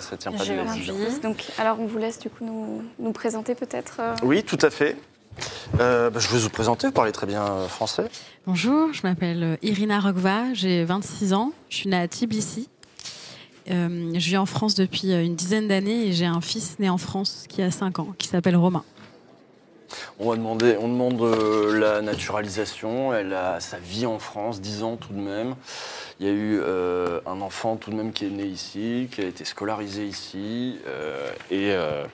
ça, ça tient pas vie. Donc, alors, on vous laisse du coup nous, nous présenter peut-être. euh, Oui, tout à fait. Euh, bah, je vais vous présenter, vous parlez très bien euh, français. Bonjour, je m'appelle Irina Rogva, j'ai 26 ans, je suis née à Tbilissi. Euh, je vis en France depuis une dizaine d'années et j'ai un fils né en France qui a 5 ans, qui s'appelle Romain. On, va demander, on demande euh, la naturalisation, elle a sa vie en France, 10 ans tout de même. Il y a eu euh, un enfant tout de même qui est né ici, qui a été scolarisé ici, euh, et, euh,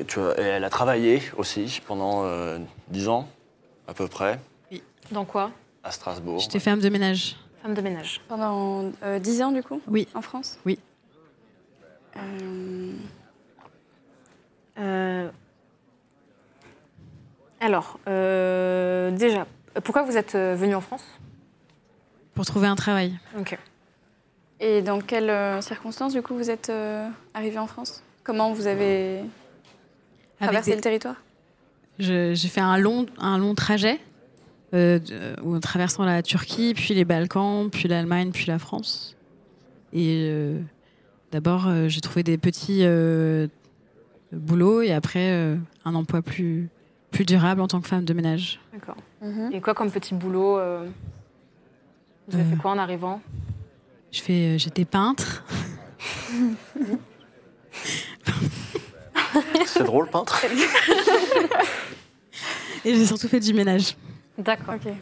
et, tu vois, et elle a travaillé aussi pendant euh, 10 ans, à peu près, Dans quoi? À Strasbourg. J'étais femme de ménage. Femme de ménage. Pendant euh, 10 ans du coup? Oui. En France? Oui. Euh, Euh, Alors, euh, déjà, pourquoi vous êtes euh, venu en France? Pour trouver un travail. Ok. Et dans quelles euh, circonstances du coup vous êtes euh, arrivé en France? Comment vous avez Avec traversé des- le territoire? J'ai fait un long, un long trajet euh, en traversant la Turquie, puis les Balkans, puis l'Allemagne, puis la France. Et euh, d'abord, euh, j'ai trouvé des petits euh, boulots et après euh, un emploi plus, plus durable en tant que femme de ménage. D'accord. Mhm. Et quoi comme petit boulot euh, Vous avez Euh. fait quoi en arrivant? Je fais, euh, j'étais peintre. C'est drôle, peintre Et j'ai surtout fait du ménage. D'accord. Ok.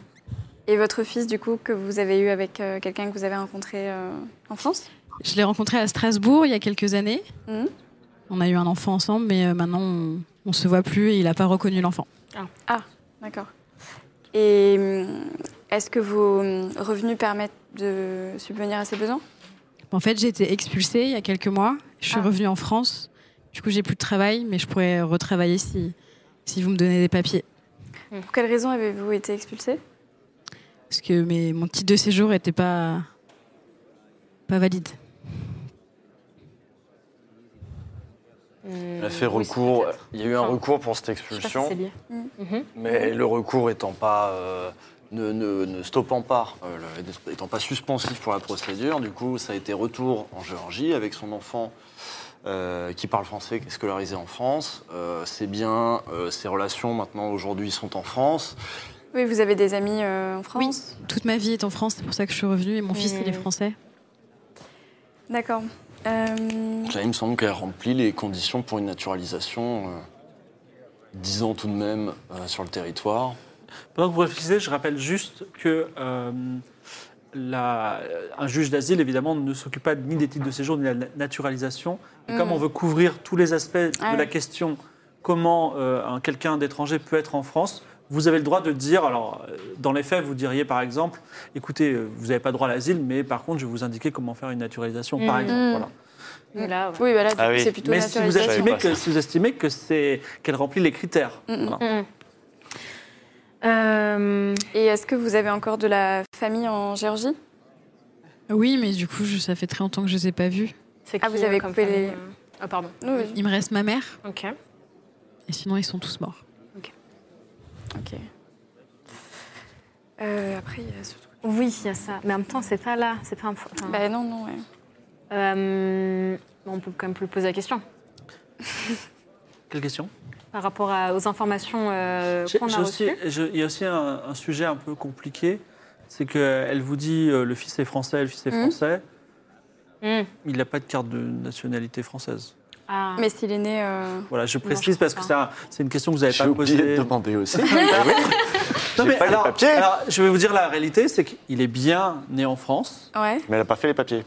Et votre fils du coup que vous avez eu avec euh, quelqu'un que vous avez rencontré euh, en France? Je l'ai rencontré à Strasbourg il y a quelques années. Mhm. On a eu un enfant ensemble, mais euh, maintenant on, on se voit plus et il n'a pas reconnu l'enfant. D'accord. Et hum, est-ce que vos hum, revenus permettent de subvenir à ses besoins? En fait, j'ai été expulsée il y a quelques mois. Je suis Ah. revenue en France. Du coup, j'ai plus de travail, mais je pourrais retravailler si, si vous me donnez des papiers. Pour quelles raisons avez-vous été expulsé Parce que mes, mon titre de séjour n'était pas, pas valide. Elle a fait recours, il y a eu un Enfin, recours pour cette Je sais pas si expulsion. Mm. Mhm. Mais le recours étant pas, euh, ne, ne- ne stoppant pas, euh, le- étant pas suspensif pour la procédure, du coup, ça a été retour en Géorgie avec son enfant euh, qui parle français, qui est scolarisé en France. Euh, c'est bien, euh, ses relations maintenant aujourd'hui sont en France. Oui, vous avez des amis euh, en France? Toute ma vie est en France, c'est pour ça que je suis revenue et mon fils, il est français. D'accord. Euh, Là, il me semble qu'elle remplit les conditions pour une naturalisation. euh, 10 ans tout de même euh, sur le territoire. Pendant que vous réfléchissez, je rappelle juste que euh, la- un juge d'asile, évidemment, ne s'occupe pas ni des titres de séjour ni de la na- naturalisation. Et Mm. comme on veut couvrir tous les aspects Ah de la oui. question, comment euh, un quelqu'un d'étranger peut être en France, vous avez le droit de dire, alors euh, dans les faits, vous diriez par exemple, écoutez, euh, vous n'avez pas droit à l'asile, mais par contre, je vais vous indiquer comment faire une naturalisation, par Mm. exemple. Voilà. Mais là, ouais. oui, voilà, du Ah oui. c'est plutôt Mais si vous, naturalisation. estimez que, si vous estimez que c'est qu'elle remplit les critères. Mm, mm. Voilà. Mhm. Euh, Et est-ce que vous avez encore de la famille en Géorgie? Oui, mais du coup, je- ça fait très longtemps que je les ai pas vus. c'est Ah, vous avez coupé les- Ah, pardon. Oui. Il me reste ma mère Ok. et sinon, ils sont tous morts. Euh, après, il y a ce truc. Oui, il y a ça. Mais en même temps, c'est pas là. C'est pas un. enfin, Bah non, non, ouais. euh, on peut quand même plus poser la question. Quelle question? Par rapport à- aux informations euh, J'ai- qu'on j'ai a aussi- reçues. je- Il y a aussi un, un sujet un peu compliqué, c'est qu'elle vous dit euh, le fils est français, le fils est Mhm. français, Mhm. il n'a pas de carte de nationalité française. Ah. Mais s'il est né. euh, Voilà, je précise parce que pas. c'est un- c'est une question que vous n'avez J'ai pas oublié de posée. demander aussi. Non, mais pas les alors, papiers. alors, je vais vous dire la réalité, c'est qu'il est bien né en France, Ouais. Mais elle n'a pas fait les papiers.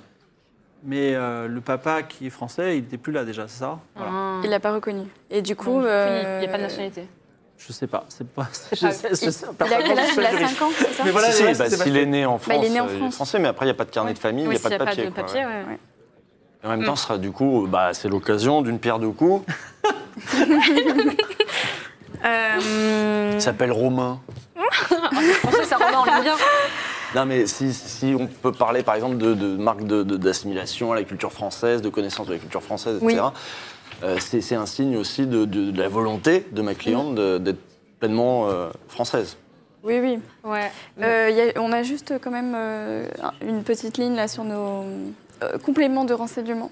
mais euh, le papa qui est français, il n'était plus là déjà, c'est ça? Voilà. Ah. Il l'a pas reconnu. Et du coup. Donc, euh, Il n'y a pas de nationalité. Je sais pas, c'est pas. pas- je sais- je Il, sais- il a quel âge? Il a pas juriste. 5 ans, c'est ça? Mais voilà, si, si, bah, c'est s'il est né en France, Bah, il est né en euh, France. français, mais après, il n'y a pas de carnet de famille, il n'y a pas de n'y a papier. quoi, ouais. Ouais. Et en même temps, ce sera du coup, bah, c'est l'occasion d'une pierre deux coups. Euh, Il s'appelle Romain. Français, ça remet en. Non, mais si, si on peut parler par exemple de, de marque d'assimilation à la culture française, de connaissance de la culture française, etc., Oui. euh, c'est un signe aussi de, de- de la volonté de ma cliente de- d'être pleinement euh, française. Oui, oui. Ouais. Euh, il y a- on a juste quand même euh, une petite ligne là sur nos, euh, complément de renseignement.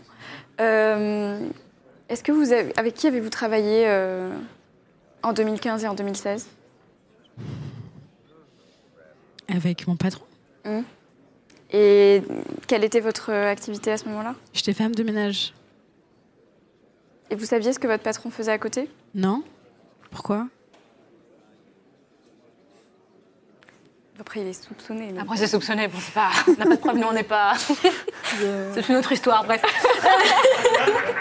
Euh, Est-ce que vous avez, avec qui avez-vous travaillé euh, en 2015 et en 2016 Avec mon patron. Et quelle était votre activité à ce moment-là? J'étais femme de ménage. Et vous saviez ce que votre patron faisait à côté? Non Pourquoi? Après, il est soupçonné. Après, c'est soupçonné. Bon, c'est pas. On n'a pas de preuve, nous, on n'est pas. c'est une autre histoire, bref.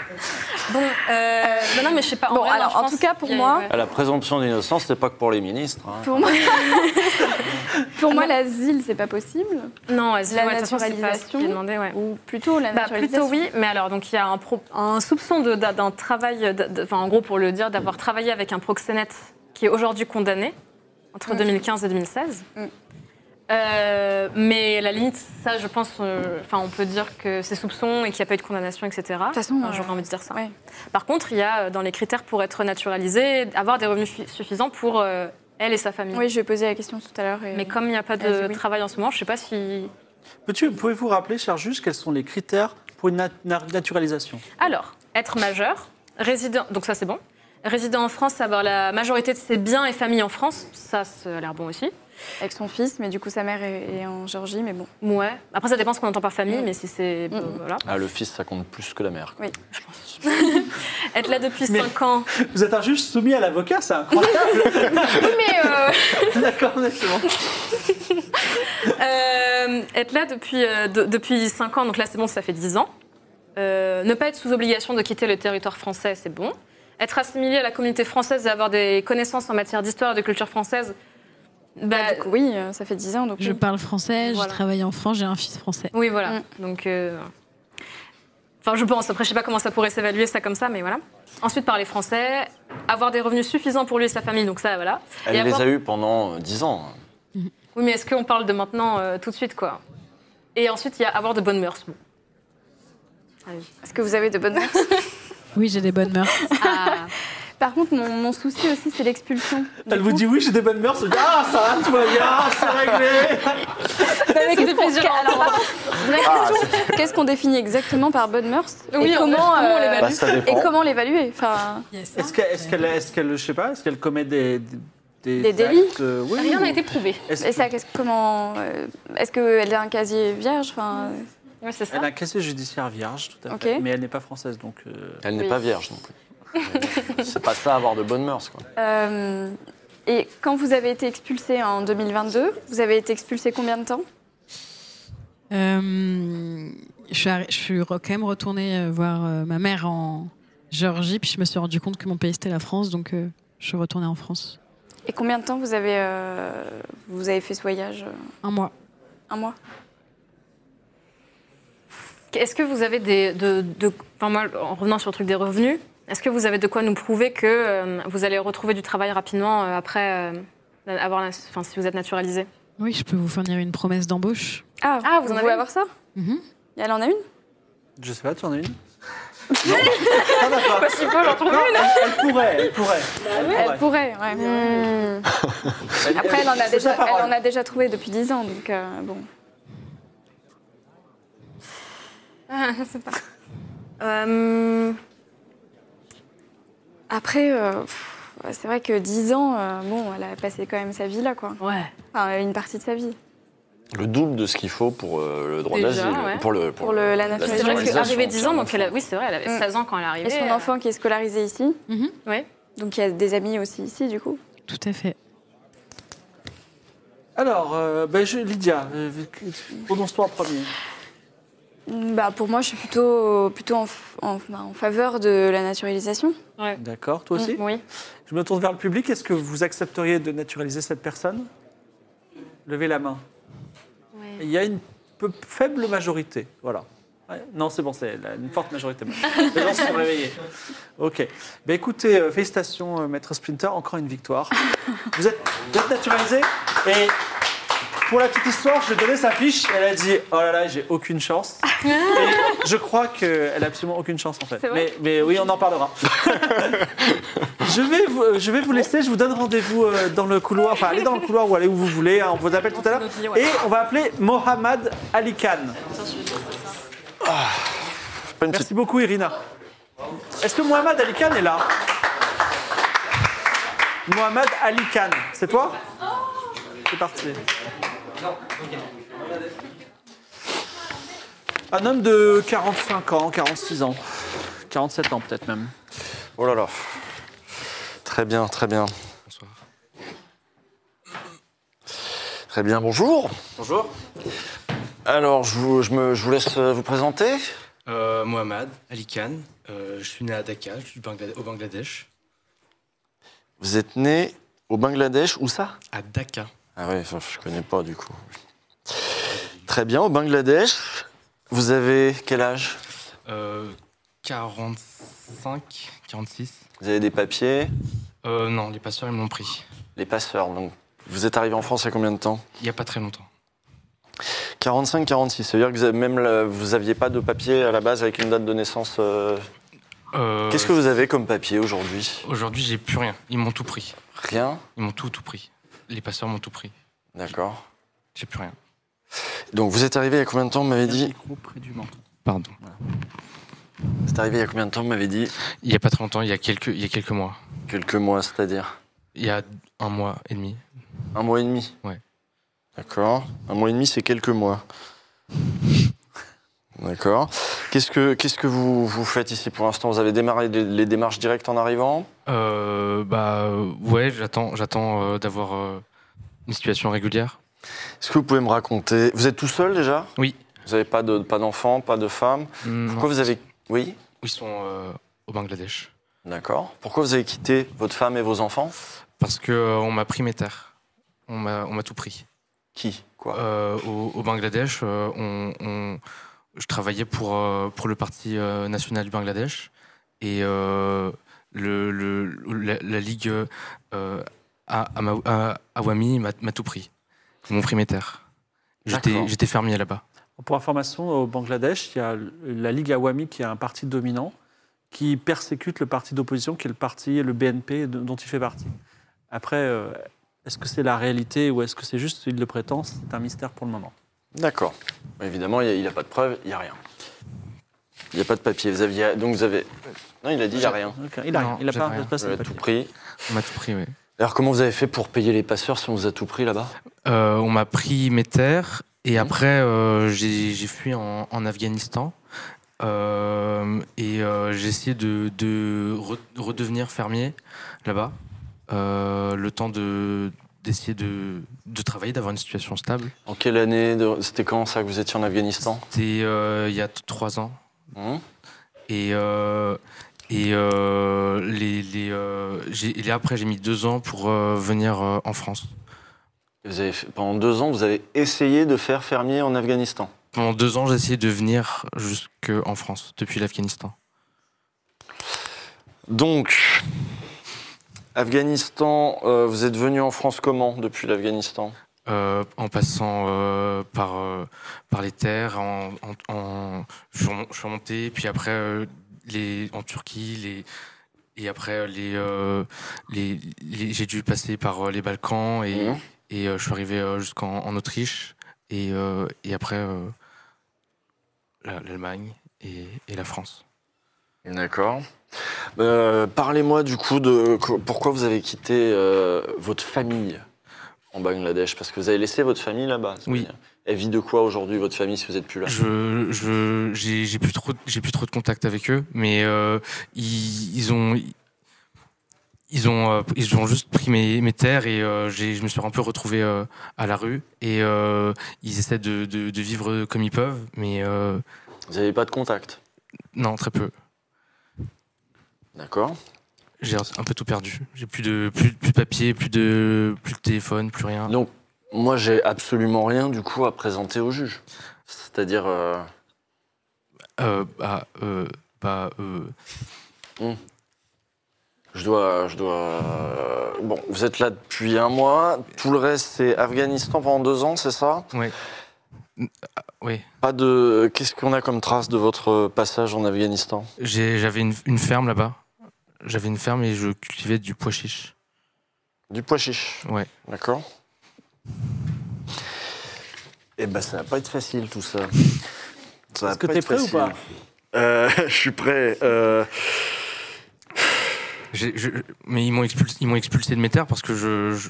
bon, euh, non, non, mais je sais pas. Bon, vrai, non, alors, je en tout cas, pour a- moi- la présomption d'innocence, c'était pas que pour les ministres. hein. Pour moi, pour moi l'asile, c'est pas possible. Non, La c'est pas naturalisation. demandé, ouais. Ou plutôt la Bah, naturalisation. plutôt oui, mais alors donc il y a un, pro- un soupçon d'un travail, enfin en gros pour le dire, d'avoir travaillé avec un proxénète qui est aujourd'hui condamné entre 2015 et 2016. Mm. Euh, mais à la limite, ça, je pense, euh, enfin, on peut dire que c'est soupçon et qu'il n'y a pas eu de condamnation, etc. De toute façon, Enfin, euh, j'aurais envie de dire ça. ouais. Par contre, il y a euh, dans les critères pour être naturalisé, avoir des revenus fi- suffisants pour euh, elle et sa famille. Oui, je vais poser la question tout à l'heure. et- Mais comme il n'y a pas de oui. travail en ce moment, je ne sais pas si Peux-tu- Pouvez-vous rappeler, cher juge, quels sont les critères pour une nat- na- naturalisation? Alors, être majeur, résident, donc ça c'est bon. Résident en France, avoir la majorité de ses biens et familles en France, ça, ça a l'air bon aussi. Avec son fils, mais du coup, sa mère est, est en Géorgie, mais bon. Ouais. Après, ça dépend ce qu'on entend par famille, Mm. mais si c'est. Mm. voilà. Ah, le fils, ça compte plus que la mère. Oui. Être là depuis Mais- 5 ans. Vous êtes un juge soumis à l'avocat, c'est incroyable Oui, mais. euh, D'accord, c'est bon. euh, être là depuis, euh, de- depuis 5 ans, donc là c'est bon, ça fait 10 ans. Euh, ne pas être sous obligation de quitter le territoire français, c'est bon. Être assimilé à la communauté française et avoir des connaissances en matière d'histoire et de culture française. Bah, Bah, du coup, oui, euh, ça fait 10 ans. Donc Je oui. parle français, Voilà. je travaille en France, j'ai un fils français. Oui, voilà. Mm. Donc, euh, enfin, je pense. Après, je sais pas comment ça pourrait s'évaluer ça comme ça, mais voilà. Ensuite, parler français, avoir des revenus suffisants pour lui et sa famille. Donc ça, voilà. Elle Et les avoir- a eus pendant euh, 10 ans. Oui, mais est-ce qu'on parle de maintenant euh, tout de suite, quoi? Et ensuite, il y a avoir de bonnes mœurs. Bon. Ah oui. Est-ce que vous avez de bonnes mœurs? Oui, j'ai des bonnes mœurs. Ah. Par contre, mon, mon souci aussi, c'est l'expulsion. Elle vous coup- dit oui, j'ai des bonnes mœurs, elle dit ah ça va, tout va bien, c'est réglé. Qu'est-ce qu'on- vraie question, qu'est-ce qu'on définit exactement par bonnes mœurs Oui, et comment, euh, Bah, et comment l'évaluer enfin, Est-ce qu'elle, est-ce qu'elle, qu'elle, je sais pas, est-ce qu'elle commet des, des, Des délits actes, euh, oui, Rien ou- n'a été prouvé. Est-ce Et ça, qu'est-ce- comment euh, Est-ce qu'elle a un casier vierge enfin, c'est ça. Elle a un casier judiciaire vierge, tout à fait, mais elle n'est pas française, donc. euh, Elle n'est Oui. pas vierge non plus. C'est pas ça avoir de bonnes mœurs. Quoi. euh, Et quand vous avez été expulsé en 2022, vous avez été expulsé combien de temps? Euh, je, suis je quand même retournée euh, voir euh, ma mère en Géorgie, puis je me suis rendu compte que mon pays c'était la France, donc euh, je suis retournée en France. Et combien de temps vous avez, euh, vous avez fait ce voyage? Euh, Un mois. Un mois? Est-ce que vous avez des. De, de- enfin, moi, en revenant sur le truc des revenus, est-ce que vous avez de quoi nous prouver que euh, vous allez retrouver du travail rapidement euh, après euh, avoir. la- Enfin, si vous êtes naturalisé? Oui, je peux vous fournir une promesse d'embauche. Ah, Ah, vous vous en avez pouvez une avoir ça? Mhm. Et elle en a une? Je sais pas, tu en as une? Non. Pas si peu, j'en trouve Non, elle, elle pourrait, elle pourrait. Elle Elle pourrait, ouais. Hmm. Elle- Après, elle en, a c'est déjà, parole. elle en a déjà trouvé depuis 10 ans, donc euh, bon. Ah, je sais pas. Euh, Après, euh, c'est vrai que 10 ans, euh, bon, elle a passé quand même sa vie là, quoi. ouais. Enfin, une partie de sa vie. Le double de ce qu'il faut pour euh, le droit d'asile. ouais. Pour, le, Pour le- la C'est vrai naturalisation. qu'arrivée 10 ans, donc elle a, oui, c'est vrai, elle avait Mm. 16 ans quand elle est arrivée. Et son euh, enfant qui est scolarisé ici. Mhm. Oui. Donc il y a des amis aussi ici, du coup. Tout à fait. Alors, euh, ben, je- Lydia, euh, prononce-toi en premier. Bah, pour moi, je suis plutôt, plutôt en, f- en- en faveur de la naturalisation. D'accord, toi aussi Oui. Je me tourne vers le public. Est-ce que vous accepteriez de naturaliser cette personne? Levez la main. Il y a une peu faible majorité. Voilà. Ouais, non, c'est bon, c'est une forte majorité. Les gens se sont réveillés. Ok. Ben, écoutez, euh, félicitations, euh, Maître Splinter, encore une victoire. Vous êtes, vous êtes naturalisé? Et pour la petite histoire, je lui ai donné sa fiche. Elle a dit Oh là là, j'ai aucune chance. Et je crois qu'elle a absolument aucune chance en fait. Mais, mais oui, on en parlera. je, vais vous, je vais vous laisser. Je vous donne rendez-vous euh, dans le couloir. Enfin, allez dans le couloir ou allez où vous voulez. hein, on vous appelle tout à l'heure. Et on va appeler Mohamed Ali Khan. Petite- Merci beaucoup, Irina. Est-ce que Mohamed Ali Khan est là? Mohamed Ali Khan, c'est toi? C'est parti. Un homme de 45 ans, 46 ans, 47 ans peut-être même. Oh là là. Très bien, très bien. Bonsoir. Très bien, bonjour. Bonjour. Alors, je vous, je me- je vous laisse euh, vous présenter. Euh, Mohamed Ali Khan. Euh, je suis né à Dhaka, je suis Bangla- au Bangladesh. Vous êtes né au Bangladesh, où ça? À Dhaka. Ah oui, enfin, je connais pas du coup. Très bien, au Bangladesh. Vous avez quel âge? Euh, 45, 46. Vous avez des papiers? Euh, non, les passeurs, ils m'ont pris. Les passeurs, donc. Vous êtes arrivé en France il y a combien de temps? Il n'y a pas très longtemps. 45, 46. Ça veut dire que vous avez même la- vous aviez pas de papier à la base avec une date de naissance. euh, Euh, Qu'est-ce que vous avez comme papier aujourd'hui? Aujourd'hui, j'ai plus rien. Ils m'ont tout pris. Rien? Ils m'ont tout, tout pris. Les passeurs m'ont tout pris. D'accord. J'ai plus rien. Donc vous êtes arrivé il y a combien de temps Vous m'avez dit. Micro près du menton. Pardon. Vous êtes arrivé il y a combien de temps Vous m'avez dit Il n'y a pas très longtemps, il y a quelques, il y a quelques mois. quelques mois, c'est-à-dire Il y a un mois et demi. un mois et demi. Ouais. D'accord. Un mois et demi, c'est quelques mois. D'accord. Qu'est-ce que qu'est-ce que vous, vous faites ici pour l'instant? Vous avez démarré les, les démarches directes en arrivant? Euh, bah euh, ouais, j'attends, j'attends euh, d'avoir euh, une situation régulière. Est-ce que vous pouvez me raconter? Vous êtes tout seul déjà? Oui. Vous n'avez pas de pas d'enfants, pas de femmes? Pourquoi vous avez Oui? Ils sont au Bangladesh. D'accord. Pourquoi vous avez quitté votre femme et vos enfants? Parce que euh, on m'a pris mes terres. On m'a, on m'a tout pris. Qui? Quoi? Au, au Bangladesh, on, on- je travaillais pour, euh, pour le Parti euh, national du Bangladesh et euh, le, le- la, la Ligue Awami m'a, tout pris. Ils m'ont pris mes terres. J'étais, fermier là-bas. Pour information, au Bangladesh, il y a la Ligue Awami qui est un parti dominant qui persécute le parti d'opposition qui est le parti, le BNP dont il fait partie. Après, est-ce que c'est la réalité ou est-ce que c'est juste, il le prétend C'est un mystère pour le moment. D'accord. Évidemment, il n'y a, pas de preuve, il n'y a rien. Il n'y a pas de papier. Vous aviez, donc vous avez. Non, il a dit il n'y a rien. Il a, rien. il a j'ai pas, de avez tout pris. On m'a tout pris, oui. Alors, comment vous avez fait pour payer les passeurs si on vous a tout pris là-bas? Euh, on m'a pris mes terres et Mhm. après euh, j'ai j'ai fui en, en Afghanistan Euh, et euh, j'ai essayé de, de re- redevenir fermier là-bas. Euh, le temps de d'essayer de, de travailler, d'avoir une situation stable. En quelle année de- C'était quand ça que vous étiez en Afghanistan? C'était euh, il y a trois ans. Hum Et, euh, et euh, les, les, après j'ai mis deux ans pour venir en France. Vous avez fait- Pendant deux ans, vous avez essayé de faire fermier en Afghanistan? Pendant deux ans, j'ai essayé de venir jusqu'en France, depuis l'Afghanistan. Donc, Afghanistan, euh, vous êtes venu en France comment depuis l'Afghanistan? Euh, en passant euh, par, euh, par les terres, en, en- en- je, suis remonté, puis après les, en Turquie, les, et après les, les, les- j'ai dû passer par les Balkans et, et euh, je suis arrivé jusqu'en en Autriche et, et après la- l'Allemagne et, et la France. D'accord. Euh, Parlez-moi du coup de pourquoi vous avez quitté euh, votre famille en Bangladesh? Parce que vous avez laissé votre famille là-bas. Oui. Elle vit de quoi aujourd'hui votre famille si vous n'êtes plus là? Je, je, j'ai, plus trop, j'ai plus trop de contact avec eux, mais euh, ils, ils ont, ils ont, ils ont juste pris mes, mes terres et je me suis un peu retrouvé à la rue et ils essaient de, de, de vivre comme ils peuvent, mais Vous n'avez pas de contact? non très peu. D'accord. J'ai un peu tout perdu. J'ai plus de, plus, plus de papier, plus de, plus de téléphone, plus rien. Donc, moi, j'ai absolument rien du coup à présenter au juge. C'est-à-dire. euh, Euh, bah, euh, bah, euh, Je dois, je dois. euh, Bon, vous êtes là depuis un mois. Tout le reste, c'est Afghanistan pendant deux ans, c'est ça? Ouais. Ah, Oui. Pas de. Qu'est-ce qu'on a comme trace de votre passage en Afghanistan? J'avais une, une ferme là-bas. J'avais une ferme et je cultivais du pois chiche. Du pois chiche. Ouais. D'accord. Eh ben, ça va pas être facile tout ça. Est-ce que t'es prêt ou pas Euh, Je suis prêt. Euh, J'ai- je- mais ils m'ont expulsé, ils m'ont expulsé de mes terres parce que je.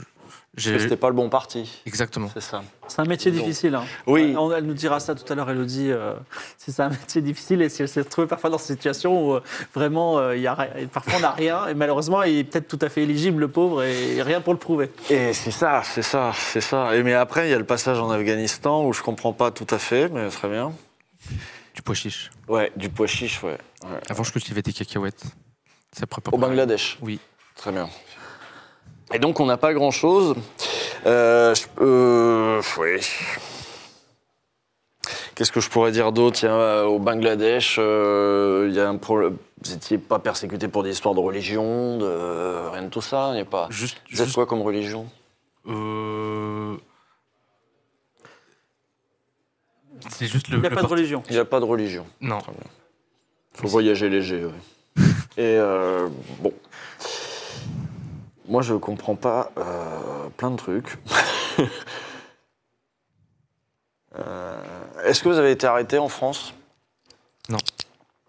C'était pas le bon parti. Exactement. C'est ça. C'est un métier Donc, difficile. Hein. oui. Elle nous dira ça tout à l'heure, Elodie, euh, si c'est un métier difficile et si elle s'est retrouvée parfois dans cette situation où euh, vraiment, euh, il y a, parfois on n'a rien et malheureusement, il est peut-être tout à fait éligible, le pauvre, et rien pour le prouver. Et c'est ça, c'est ça, c'est ça. Et mais après, il y a le passage en Afghanistan où je comprends pas tout à fait, mais très bien. Du pois chiche. Ouais, du pois chiche, ouais. Ouais. Avant, je cultivais des cacahuètes. Au. Bangladesh. Oui. Très bien. Et donc, on n'a pas grand-chose. Euh, euh, oui. Qu'est-ce que je pourrais dire d'autre? Euh, Au Bangladesh, euh, il y a un problème. Vous n'étiez pas persécuté pour des histoires de religion, de rien de tout ça? Il n'y a pas. Juste. Vous êtes juste quoi comme religion? Euh, C'est juste le. Il n'y a le pas de religion. Il n'y a pas de religion. Non. faut voyager léger, oui. Et euh, bon. Moi, je comprends pas euh, plein de trucs. Euh, Est-ce que vous avez été arrêté en France? Non.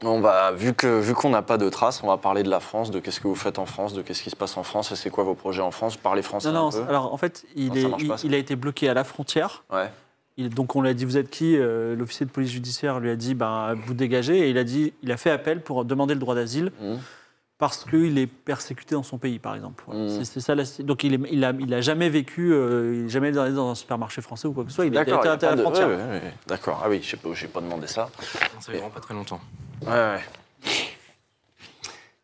On va, vu que vu qu'on n'a pas de traces, on va parler de la France, de qu'est-ce que vous faites en France, de qu'est-ce qui se passe en France et c'est quoi vos projets en France? Parlez français Non, non, un peu. alors en fait, il, Non, est, marche il, pas, il a été bloqué à la frontière. Ouais. Il- donc on lui a dit, vous êtes qui? Euh, L'officier de police judiciaire lui a dit, ben, vous dégagez. Et il a, dit, il a fait appel pour demander le droit d'asile Mhm. Parce qu'il est persécuté dans son pays, par exemple. Voilà. Mhm. C'est- C'est ça. la- donc il, est, il, a, il a jamais vécu, euh, il est jamais allé dans un supermarché français ou quoi que ce soit. Il a été à la de- frontière. ouais, ouais, ouais. D'accord. Ah oui, je sais pas, demandé ça. Ça fait vraiment pas très longtemps. Ouais, ouais.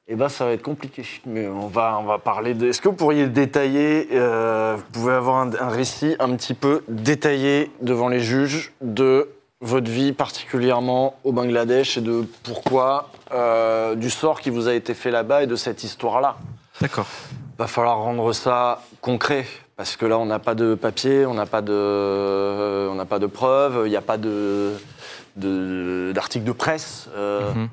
Eh ben, ça va être compliqué. Mais on va, on va parler de. Est-ce que vous pourriez détailler, euh, vous pouvez avoir un, un récit un petit peu détaillé devant les juges de votre vie particulièrement au Bangladesh et de pourquoi, euh, du sort qui vous a été fait là-bas et de cette histoire-là. D'accord. Va falloir rendre ça concret. Parce que là, on n'a pas de papier, on n'a pas de, on n'a pas de preuves, il n'y a pas de, de- d'article de presse. euh, Mhm.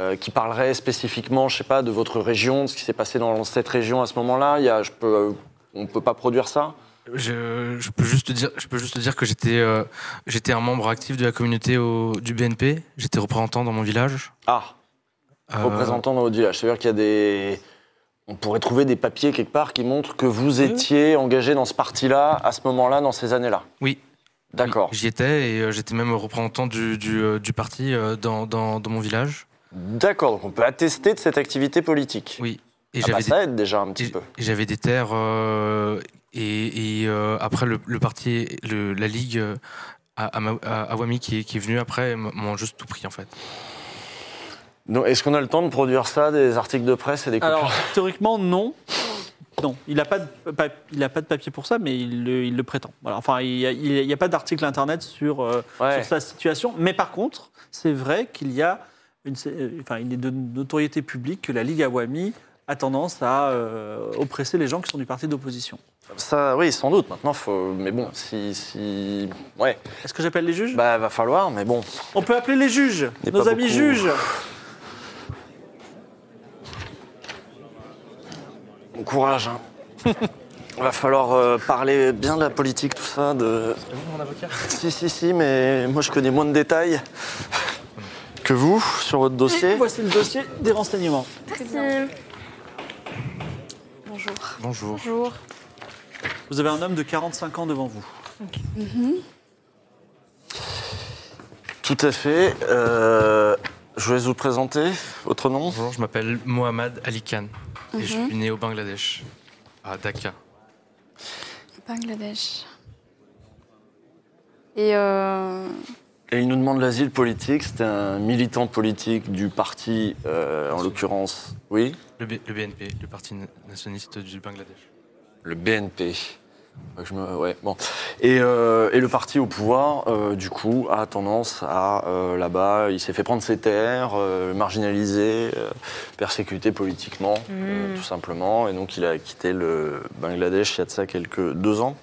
euh, qui parlerait spécifiquement, je sais pas, de votre région, de ce qui s'est passé dans cette région à ce moment-là. Il y a, je peux, euh, on ne peut pas produire ça. Je, je peux juste te dire, je peux juste te dire que j'étais, euh, j'étais un membre actif de la communauté au- du BNP. J'étais représentant dans mon village. Ah, Euh, représentant dans votre village. C'est-à-dire qu'il y a des, on pourrait trouver des papiers quelque part qui montrent que vous étiez engagé dans ce parti-là à ce moment-là, dans ces années-là. Oui. D'accord. Oui, J'y étais et euh, j'étais même représentant du, du, du parti dans, dans, dans mon village. D'accord. Donc on peut attester de cette activité politique. Oui. Et Ah bah, ça aide déjà un petit Et- peu. et J'avais des terres euh, et, et, euh, après le, le parti, le- la ligue euh, à, à, Awami qui est, qui est venu après m'ont juste tout pris en fait. Donc, Est-ce qu'on a le temps de produire ça, des articles de presse et des coupures Alors, théoriquement, non. Non, il n'a pas, pas de papier pour ça, mais il le, il le prétend. Voilà. Enfin, il n'y a, pas d'article internet sur, euh, Ouais. sur sa situation. Mais par contre, c'est vrai qu'il y a une, euh, enfin, il est de notoriété publique que la Ligue Awami a tendance à euh, oppresser les gens qui sont du parti d'opposition. Ça, oui, sans doute. Maintenant, faut. Mais bon, si, si... ouais, Est-ce que j'appelle les juges? Bah va falloir. Mais bon, On peut appeler les juges, nos amis beaucoup. juges. Bon courage. Hein. Va falloir euh, parler bien de la politique, tout ça. De... mon avocat? Si, si, si, mais moi je connais moins de détails que vous sur votre Et dossier. voici le dossier des renseignements. Bonjour. Bonjour. Bonjour. Vous avez un homme de 45 ans devant vous. Tout à fait. Euh, je vous laisse vous présenter. Votre nom Bonjour, je m'appelle Mohamed Ali Khan et je suis né au Bangladesh, à Dhaka. Bangladesh. Et euh, Et il nous demande l'asile politique. C'était un militant politique du parti, euh, en l'occurrence. Oui Le, B- le BNP, le parti na- nationaliste du Bangladesh. Le BNP. Je me... ouais, bon. et, euh, et le parti au pouvoir, euh, du coup, a tendance à, euh, là-bas, il s'est fait prendre ses terres, euh, marginalisé, euh, persécuté politiquement, euh, tout simplement. Et donc, il a quitté le Bangladesh il y a de ça quelques deux ans,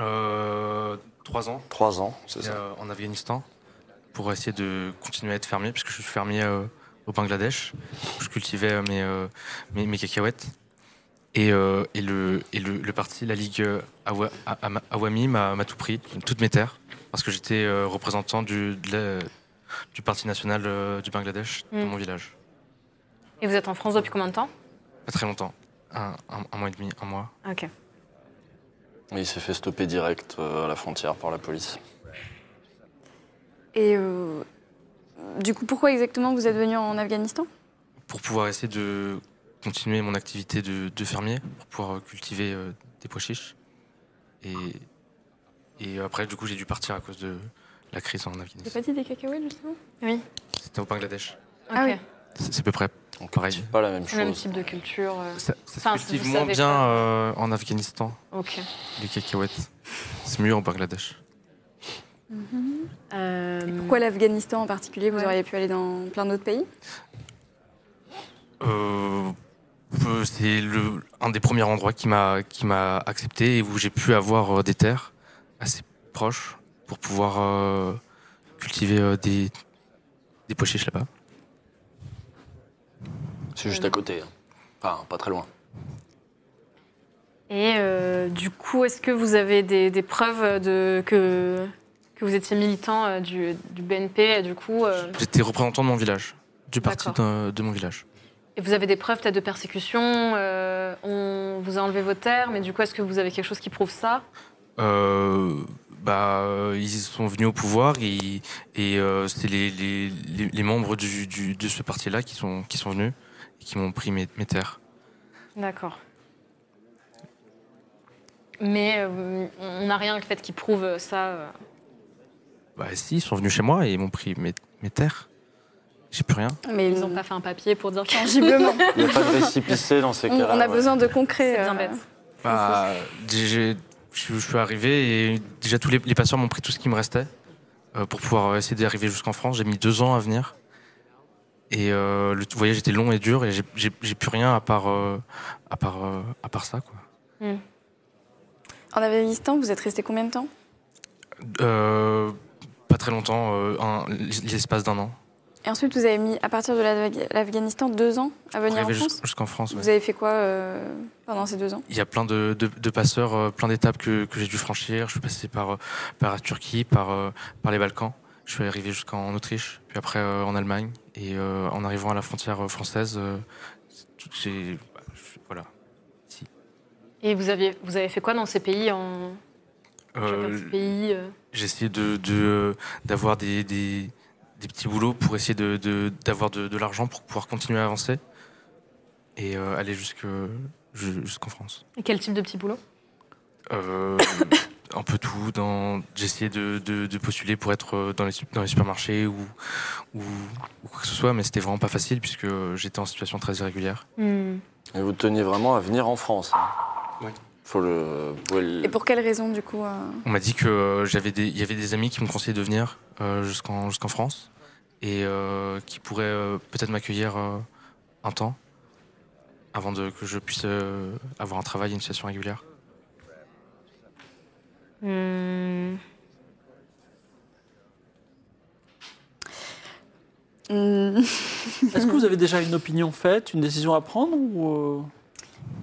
Euh, trois ans trois ans, c'est ça. euh, en Afghanistan pour essayer de continuer à être fermier, puisque je suis fermier euh, au Bangladesh. Je cultivais euh, mes, euh, mes, mes cacahuètes. Et, euh, et, le, et le, le parti, la Ligue euh, Awa- Awami, m'a tout pris, toutes mes terres, parce que j'étais euh, représentant du, de la- du Parti national euh, du Bangladesh dans Mm. mon village. Et vous êtes en France depuis combien de temps? Pas très longtemps. Un, un- un mois et demi, un mois. Ok. Et il s'est fait stopper direct à la frontière par la police. Et euh, du coup, pourquoi exactement vous êtes venu en Afghanistan? Pour pouvoir essayer de continuer mon activité de, de fermier, pour pouvoir cultiver euh, des pois chiches. Et, et après, du coup, j'ai dû partir à cause de la crise en T'as Afghanistan. pas dit des cacahuètes justement? Oui. C'était au Bangladesh. Ah Ok. oui. C'est à peu près On pareil. pas la même C'est le même chose. type de culture. euh. Ça, ça Enfin, se cultive moins bien euh, en Afghanistan, Ok. les cacahuètes. C'est mieux au Bangladesh. Euh, Pourquoi l'Afghanistan en particulier? Vous Ouais. auriez pu aller dans plein d'autres pays? Euh, c'est le un des premiers endroits qui m'a qui m'a accepté et où j'ai pu avoir euh, des terres assez proches pour pouvoir euh, cultiver euh, des des pois chiches là-bas. C'est juste à côté. hein. Enfin, pas très loin. Et euh, du coup, est-ce que vous avez des, des preuves de, que, que vous étiez militant euh, du, du BNP et du coup, euh, J'étais représentant de mon village, du parti de mon village. Et vous avez des preuves peut-être de persécution euh, On vous a enlevé vos terres, mais du coup, est-ce que vous avez quelque chose qui prouve ça? Euh, bah, ils sont venus au pouvoir et, et euh, c'est les, les, les, les membres du, du- de ce parti-là qui sont, qui sont venus et qui m'ont pris mes, mes terres. D'accord. Mais euh, on n'a rien le fait qui prouve ça. Bah si, ils sont venus chez moi et ils m'ont pris mes, mes terres. J'ai plus rien. Mais Ils n'ont pas fait un papier pour dire que tangiblement. Il n'y a pas de récipicé dans ces cas-là. on a ouais. besoin de concret. c'est bien euh, bête. Bah, j'ai- je je suis arrivé et déjà tous les, les passeurs m'ont pris tout ce qui me restait euh, pour pouvoir essayer d'arriver jusqu'en France. J'ai mis deux ans à venir. Et euh, le voyage était long et dur et j'ai- j'ai j'ai plus rien à part, euh, à part, euh, à part ça. Quoi. En Afghanistan, vous êtes resté combien de temps? Euh, pas très longtemps, euh, un- l'espace d'un an. Et ensuite, vous avez mis, à partir de l'Afghanistan, deux ans à venir en France jus- jusqu'en France. ouais. Vous avez fait quoi euh, pendant ces deux ans Il y a plein de, de- de passeurs, euh, plein d'étapes que, que j'ai dû franchir. Je suis passé par, euh, par la Turquie, par, par les Balkans. Je suis arrivé jusqu'en Autriche, puis après euh, en Allemagne. Et euh, en arrivant à la frontière française, euh, j'ai. bah, voilà. Et vous, aviez, vous avez fait quoi dans ces pays en chacun de ces pays j'ai essayé de, de- d'avoir des, des, des petits boulots pour essayer de, de- d'avoir de, de l'argent pour pouvoir continuer à avancer et euh, aller jusque, ju- jusqu'en France. Et quel type de petit boulot Euh, un peu tout. Dans... J'ai essayé de, de- de postuler pour être euh, dans les, dans les supermarchés ou, ou, ou quoi que ce soit, mais c'était vraiment pas facile puisque j'étais en situation très irrégulière. Et vous teniez vraiment à venir en France. hein? Oui. Faut le. Et pour quelle raison, du coup euh, On m'a dit que euh, j'avais des, il y avait des amis qui me conseillaient de venir euh, jusqu'en, jusqu'en France et euh, qui pourraient euh, peut-être m'accueillir euh, un temps avant de, que je puisse euh, avoir un travail et une situation régulière. Hmm. Est-ce que vous avez déjà une opinion faite, une décision à prendre ou euh,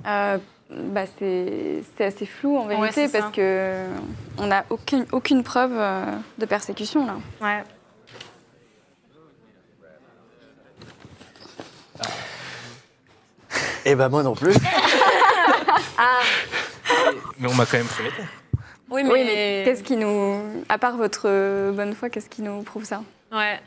euh, bah, c'est c'est assez flou en Ouais, vérité ça. parce que on n'a aucune, aucune preuve de persécution là. Ouais. Eh ben moi non plus. Mais on m'a quand même terres. Oui, Oui, mais qu'est-ce qui nous, à part votre euh, bonne foi, qu'est-ce qui nous prouve ça? Ouais.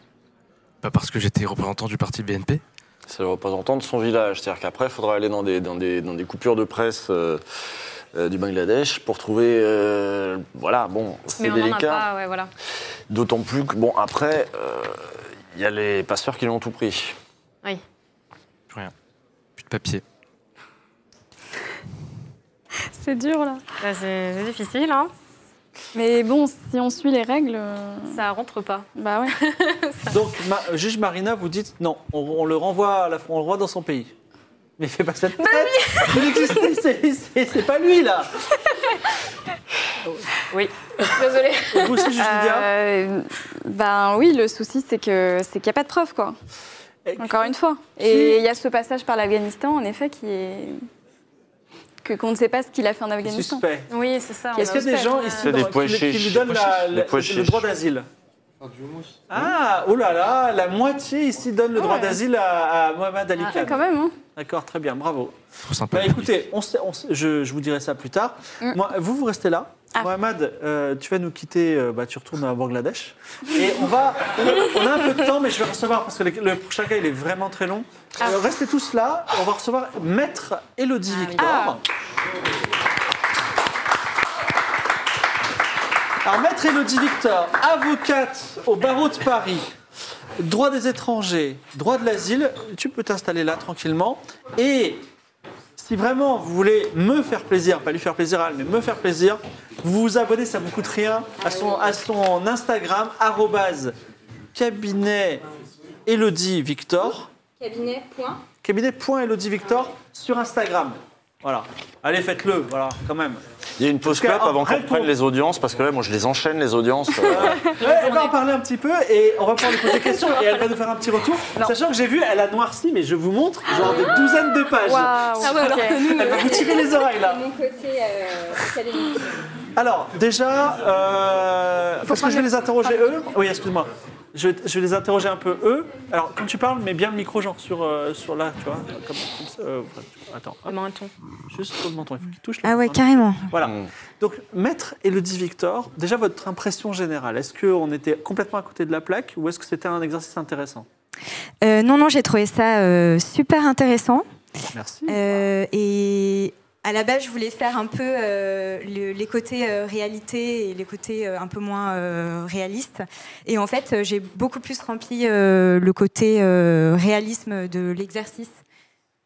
Pas parce que j'étais représentant du parti BNP. C'est le représentant de son village. C'est-à-dire qu'après, il faudra aller dans des, dans des, dans des coupures de presse euh, euh, du Bangladesh pour trouver. euh, voilà, bon, c'est Mais on n'en a délicat. pas, ouais, voilà. D'autant plus que, bon, après, euh, il y a les passeurs qui l'ont tout pris. Oui. Plus rien. Plus de papier. C'est dur là. Bah, c'est difficile, hein. Mais bon, si on suit les règles, euh, Ça rentre pas. bah ouais. Donc, ma- juge Marina, vous dites non, on, on le renvoie à la, on le renvoie dans son pays. Mais fais pas cette tête. Il existe- c'est- pas lui là. Oui. Désolée. Vous aussi, juge Lydia. Euh, ben oui, le souci c'est que c'est qu'il n'y a pas de preuves quoi. Et- Encore une fois. Et il y a ce passage par l'Afghanistan en effet qui est que qu'on ne sait pas ce qu'il a fait en Afghanistan. Suspect. Oui, c'est ça. Est-ce qu'il y a des gens euh, ici des qui, qui lui chiches. donnent la- la- le droit d'asile Ah, oh là là, la moitié ici donne le droit Ouais. d'asile à, à Mohamed Ali Ah, Khan. quand même, hein. D'accord, très bien, bravo. Trop sympa. Bah, écoutez, on sait- on sait- je, je vous dirai ça plus tard. Mm. Moi, vous, vous restez là. Ah. Mohamed, euh, tu vas nous quitter, euh, bah, tu retournes à Bangladesh. Et on va. On a un peu de temps, mais je vais recevoir, parce que le, le prochain cas, il est vraiment très long. Ah. Euh, restez tous là. On va recevoir Maître Elodie Victor. Ah. Alors, Maître Elodie Victor, avocate au barreau de Paris, droit des étrangers, droit de l'asile, tu peux t'installer là tranquillement. Et si vraiment vous voulez me faire plaisir, pas lui faire plaisir à elle, mais me faire plaisir, vous vous abonnez, ça ne vous coûte rien, à son, à son Instagram, arrobase cabinet Elodie Victor. Cabinet, point. Victor sur Instagram. Voilà. Allez, faites-le, voilà, quand même. Il y a une pause Parce que, clap avant qu'on reprenne les audiences, parce que là, moi, je les enchaîne, les audiences. euh, Ouais, elle va en parler un petit peu et on va pouvoir lui poser des questions et elle va nous faire un petit retour. Sachant que j'ai vu, elle a noirci, mais je vous montre, genre des douzaines de pages. Waouh. Ah ouais, alors ok. que nous, Elle va vous tirer les oreilles là. Mon côté académique. Alors, déjà, euh, parce que je vais les interroger eux. Oui, excuse-moi. Je, vais- je vais les interroger un peu eux. Alors, quand tu parles, mets bien le micro, genre sur, euh, sur là, tu vois. Comme, comme ça, euh, attends, hop, le menton. juste sur le menton. Il faut qu'il touche. là. Ah ouais, carrément. Voilà. Mm. Donc, Maître Elodie Victor, déjà votre impression générale. Est-ce qu'on était complètement à côté de la plaque ou est-ce que c'était un exercice intéressant? Euh, non, non, j'ai trouvé ça euh, super intéressant. Merci. Euh, et à la base, je voulais faire un peu euh, le- les côtés euh, réalité et les côtés euh, un peu moins réalistes. Et en fait, j'ai beaucoup plus rempli le côté réalisme de l'exercice.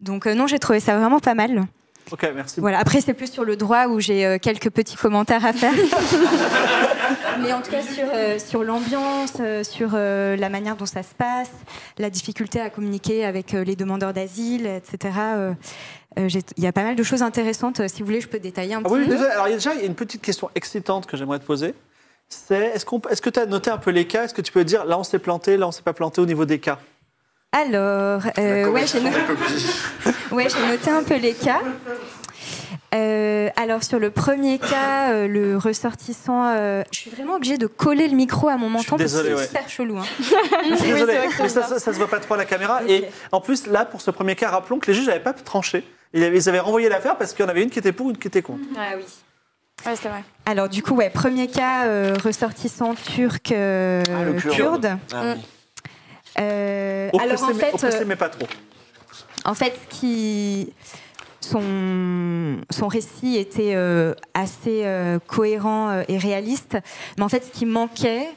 Donc non, j'ai trouvé ça vraiment pas mal. Ok, merci. Voilà. Après, c'est plus sur le droit où j'ai euh, quelques petits commentaires à faire. Mais en tout cas, sur, euh, sur l'ambiance, euh, sur euh, la manière dont ça se passe, la difficulté à communiquer avec euh, les demandeurs d'asile, etc. Il y a pas mal de choses intéressantes. Si vous voulez, je peux détailler un Ah petit oui, peu. désolé. alors il y a déjà il y a une petite question excitante que j'aimerais te poser. C'est est-ce qu'on est-ce que tu as noté un peu les cas? Est-ce que tu peux dire là on s'est planté, là on s'est pas planté au niveau des cas? Alors, euh, ouais, j'ai noté... ouais, j'ai noté un peu les cas. Euh, alors sur le premier cas, euh, le ressortissant, euh, je suis vraiment obligée de coller le micro à mon menton parce que désolée, c'est ouais. super chelou. hein. Je suis désolé, c'est vrai que c'est mais ça, ça, ça se voit pas trop à la caméra. Et en plus, là, pour ce premier cas, rappelons que les juges n'avaient pas tranché. Ils avaient, ils avaient renvoyé l'affaire parce qu'il y en avait une qui était pour, une qui était contre. Ah oui. Ouais, c'est vrai. Alors du coup, ouais, premier cas, euh, ressortissant turc euh, Ah, le kurde. kurde. Ah oui. Euh, alors en fait, euh, mais pas trop. En fait, ce qui son, récit était euh, assez euh, cohérent euh, et réaliste, mais en fait, ce qui manquait,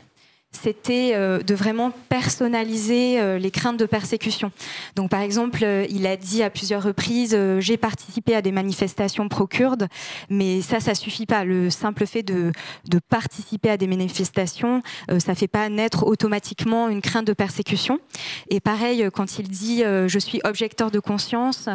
c'était euh, de vraiment personnaliser euh, les craintes de persécution. Donc, par exemple, euh, il a dit à plusieurs reprises J'ai participé à des manifestations pro-kurdes, mais ça, ça suffit pas. Le simple fait de, de participer à des manifestations, ça fait pas naître automatiquement une crainte de persécution. Et pareil, quand il dit Je suis objecteur de conscience,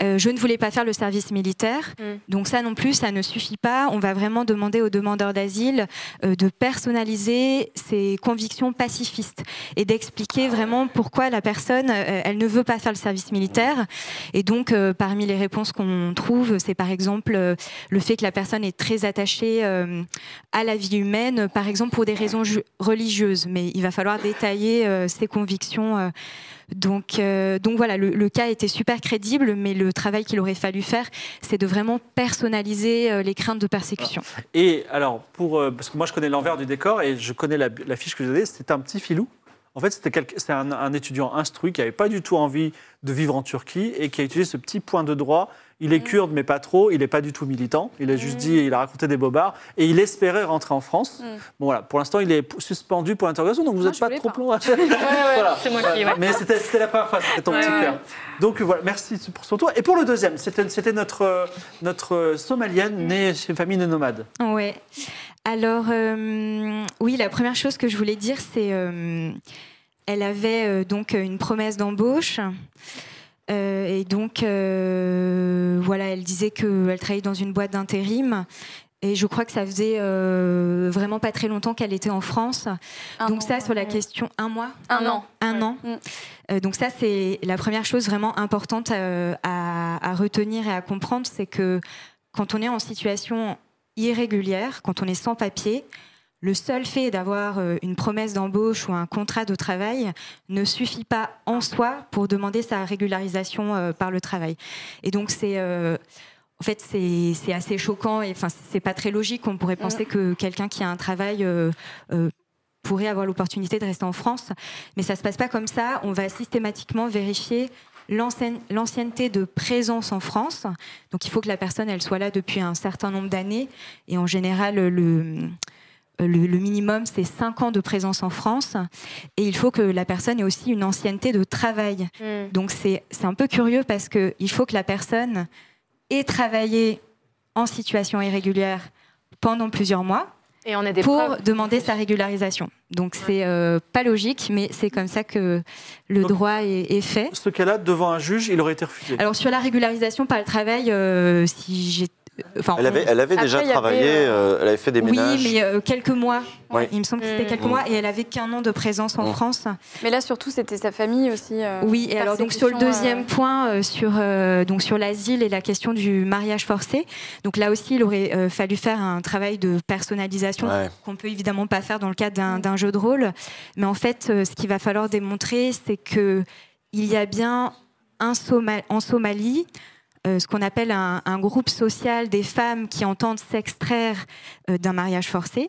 je ne voulais pas faire le service militaire. Mm. Donc, ça non plus, ça ne suffit pas. On va vraiment demander aux demandeurs d'asile de personnaliser ses convictions pacifistes et d'expliquer vraiment pourquoi la personne, euh, elle ne veut pas faire le service militaire. Et donc, euh, parmi les réponses qu'on trouve, c'est par exemple euh, le fait que la personne est très attachée à la vie humaine, par exemple pour des raisons religieuses. Mais il va falloir détailler ses convictions. Donc, euh, donc voilà, le, cas était super crédible, mais le travail qu'il aurait fallu faire, c'est de vraiment personnaliser euh, les craintes de persécution. Et alors, pour, euh, parce que moi je connais l'envers du décor et je connais la, fiche que vous donnée, c'était un petit filou. En fait, c'était un, un étudiant instruit qui n'avait pas du tout envie de vivre en Turquie et qui a utilisé ce petit point de droit. Il est kurde, mais pas trop. Il n'est pas du tout militant. Il a juste dit, il a raconté des bobards et il espérait rentrer en France. Mm. Bon voilà, pour l'instant, il est suspendu pour l'interrogation, donc vous n'êtes je pas trop ouais, Voilà. c'est moi qui. Mais c'était la première fois, c'était ton petit cœur. Donc voilà, merci pour son tour. Et pour le deuxième, c'était notre, euh, notre euh, somalienne née chez une famille de nomades. Ouais. Alors, euh, oui, la première chose que je voulais dire, c'est euh, elle avait euh, donc une promesse d'embauche. Euh, et donc, euh, voilà, elle disait qu'elle travaillait dans une boîte d'intérim. Et je crois que ça faisait euh, vraiment pas très longtemps qu'elle était en France. Un donc an, ça, sur la question, un mois? Un an. un an. Donc ça, c'est la première chose vraiment importante à, à retenir et à comprendre, c'est que quand on est en situation irrégulière, quand on est sans papier, le seul fait d'avoir euh, une promesse d'embauche ou un contrat de travail ne suffit pas en soi pour demander sa régularisation euh, par le travail. Et donc c'est euh, en fait, c'est assez choquant et enfin, c'est pas très logique. On pourrait penser que quelqu'un qui a un travail pourrait avoir l'opportunité de rester en France, mais ça se passe pas comme ça. On va systématiquement vérifier l'ancienne- l'ancienneté de présence en France. Donc, il faut que la personne elle soit là depuis un certain nombre d'années et en général le le, le minimum, c'est 5 ans de présence en France. Et il faut que la personne ait aussi une ancienneté de travail. Mm. Donc c'est c'est un peu curieux parce qu'il faut que la personne ait travaillé en situation irrégulière pendant plusieurs mois Et on est des pour preuves. demander sa régularisation. Donc c'est euh, pas logique, mais c'est comme ça que le Donc- droit est, est fait. Ce cas-là, devant un juge, il aurait été refusé. Alors sur la régularisation par le travail, euh, si j'ai... Enfin, Elle avait, elle avait Après, déjà avait, travaillé, euh, euh, elle avait fait des Oui, ménages. mais euh, quelques mois. Oui. Il me semble que c'était Mm. quelques mois et elle avait qu'un an de présence en Mm. France. Mais là, surtout, c'était sa famille aussi. euh, Oui, et alors donc sur le deuxième euh, point, euh, sur euh, donc sur l'asile et la question du mariage forcé, donc là aussi il aurait euh, fallu faire un travail de personnalisation Ouais. qu'on peut évidemment pas faire dans le cadre d'un jeu de rôle, mais en fait euh, ce qu'il va falloir démontrer, c'est que il y a bien un Soma- en Somalie euh, ce qu'on appelle un, un groupe social des femmes qui entendent s'extraire euh, d'un mariage forcé.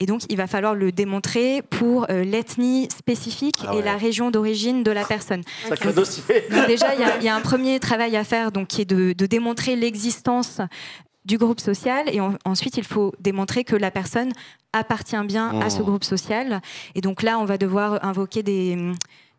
Et donc, il va falloir le démontrer pour euh, l'ethnie spécifique Ah et la région d'origine de la personne. Sacré dossier. Donc déjà, il y a- il y, a un premier travail à faire, donc, qui est de, de démontrer l'existence du groupe social. Et en- ensuite, il faut démontrer que la personne appartient bien à ce Mmh. groupe social. Et donc là, on va devoir invoquer des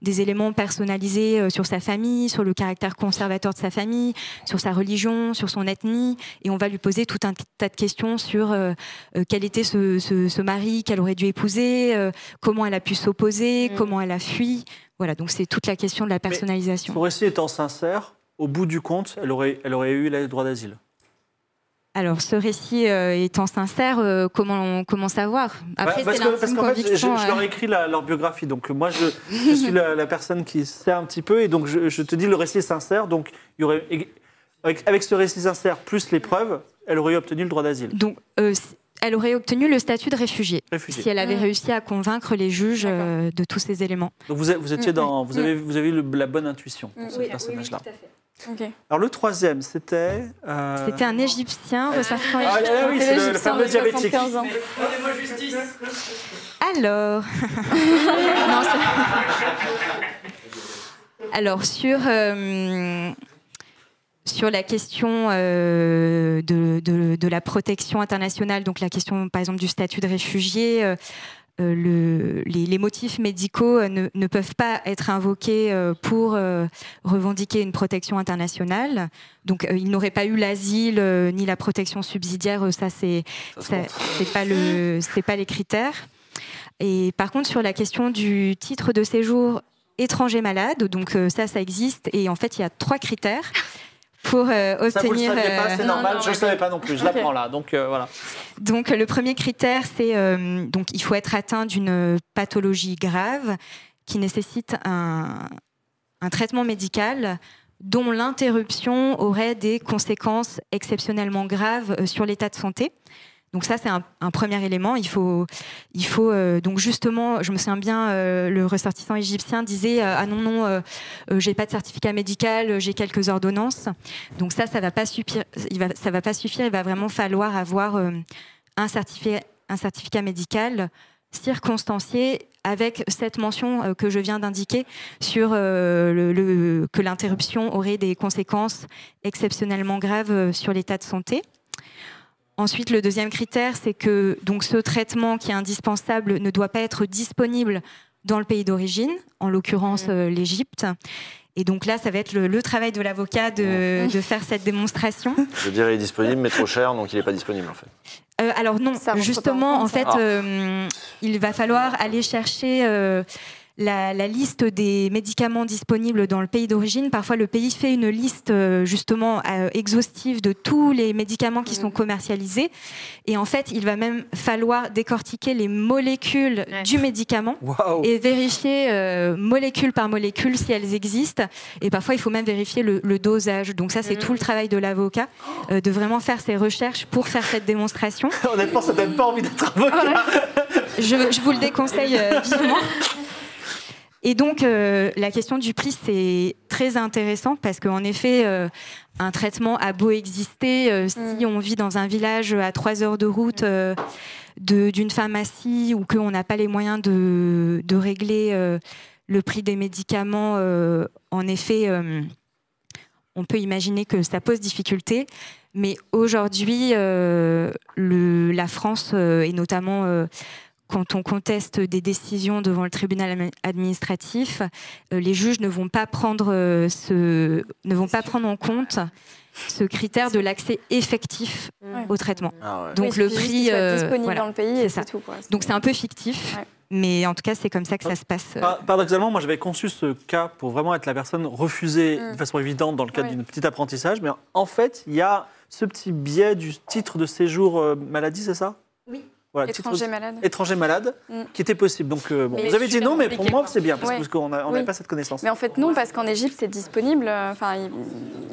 des éléments personnalisés euh, sur sa famille, sur le caractère conservateur de sa famille, sur sa religion, sur son ethnie, et on va lui poser tout un tas de questions sur euh, euh, quel était ce, ce- ce mari qu'elle aurait dû épouser, euh, comment elle a pu s'opposer, Mm. comment elle a fui. Voilà, donc c'est toute la question de la personnalisation. Son récit étant sincère, au bout du compte, elle aurait, elle aurait eu le droit d'asile. Alors, ce récit euh, étant sincère, euh, comment, comment savoir? Après, Ouais, parce que- parce qu'en fait, je, je leur euh, ai écrit la- leur biographie. Donc moi, je, je suis la, la personne qui sait un petit peu. Et donc, je, je te dis, le récit est sincère. Donc, il y aurait, avec, avec ce récit sincère plus les preuves, elle aurait obtenu le droit d'asile. Donc, euh, elle aurait obtenu le statut de réfugié, Réfugié. si elle avait Mm. réussi à convaincre les juges euh, de tous ces éléments. Donc, vous, étiez Mm, dans, vous mm. avez, vous avez eu le- la bonne intuition pour Mm. ce personnage-là. Ok. Alors, le troisième, c'était. euh, C'était un Égyptien ressortissant Ah, égyptien. là, oui, c'est le, le fameux diabétique. 75 ans. Alors, Non, c'est- alors sur euh, sur la question euh, de, de- de la protection internationale, donc la question par exemple du statut de réfugié. euh, euh, le- les, les motifs médicaux ne, ne peuvent pas être invoqués pour euh, revendiquer une protection internationale. Donc, euh, il n'aurait pas eu l'asile ni la protection subsidiaire. Ça, c'est pas le, c'est pas les critères. Et par contre, sur la question du titre de séjour étranger malade, donc ça, ça existe. Et en fait, il y a trois critères pour euh, Ça, vous le obtenir. saviez pas, euh, c'est Non, normal. non, je ne savais pas non plus. Je l'apprends là. Donc, euh, voilà. Donc le premier critère, c'est euh, donc il faut être atteint d'une pathologie grave qui nécessite un, un traitement médical dont l'interruption aurait des conséquences exceptionnellement graves euh, sur l'état de santé. Donc ça, c'est un, premier élément. Il faut, euh, donc justement, je me souviens bien, euh, le ressortissant égyptien disait euh, ah non non, j'ai pas de certificat médical, j'ai quelques ordonnances. Donc ça, ça va pas suffire. Il va, va pas suffire. Il va vraiment falloir avoir un certificat, médical circonstancié avec cette mention que je viens d'indiquer sur le, que l'interruption aurait des conséquences exceptionnellement graves sur l'état de santé. Ensuite, le deuxième critère, c'est que donc ce traitement qui est indispensable ne doit pas être disponible dans le pays d'origine, en l'occurrence euh, l'Égypte. Et donc là, ça va être le, le travail de l'avocat de, de faire cette démonstration. Je veux dire, il est disponible, mais trop cher, donc il n'est pas disponible en fait. Euh, alors non, justement, en fait, ça. euh, il va falloir aller chercher euh, la, la liste des médicaments disponibles dans le pays d'origine. Parfois, le pays fait une liste euh, justement euh, exhaustive de tous les médicaments qui sont commercialisés. Et en fait, il va même falloir décortiquer les molécules Ouais. du médicament et vérifier euh, molécule par molécule si elles existent. Et parfois, il faut même vérifier le, le dosage. Donc ça, c'est Mhm. tout le travail de l'avocat, euh, de vraiment faire ses recherches pour faire cette démonstration. Honnêtement, ça donne pas envie d'être avocat. je, je vous le déconseille euh, vivement. Et donc, euh, la question du prix, c'est très intéressant parce qu'en effet, euh, un traitement a beau exister, euh, si on vit dans un village à trois heures de route d'une pharmacie ou qu'on n'a pas les moyens de, de régler le prix des médicaments, en effet, on peut imaginer que ça pose difficulté. Mais aujourd'hui, la France, et notamment quand on conteste des décisions devant le tribunal admi- administratif, euh, les juges ne vont pas prendre euh, ce, ne vont pas prendre en compte ce critère de l'accès effectif Ouais. au traitement. Ah ouais. Donc Oui, le prix, euh, disponible voilà. dans le pays c'est et ça. c'est tout. quoi. Donc c'est un peu fictif, Ouais. mais en tout cas c'est comme ça que ça se passe. euh. Par- Paradoxalement, moi j'avais conçu ce cas pour vraiment être la personne refusée Mm. de façon évidente dans le cadre Ouais. d'un petit apprentissage, mais en fait, il y a ce petit biais du titre de séjour euh, maladie, c'est ça? Oui. Voilà, titre- Étranger malade. étranger malade, Mm. qui était possible. Donc euh, bon, vous avez dit non, mais pour moi c'est bien, parce Ouais. que- qu'on n'a- Oui. pas cette connaissance. Mais en fait, non, parce qu'en Égypte, c'est disponible. euh, Enfin,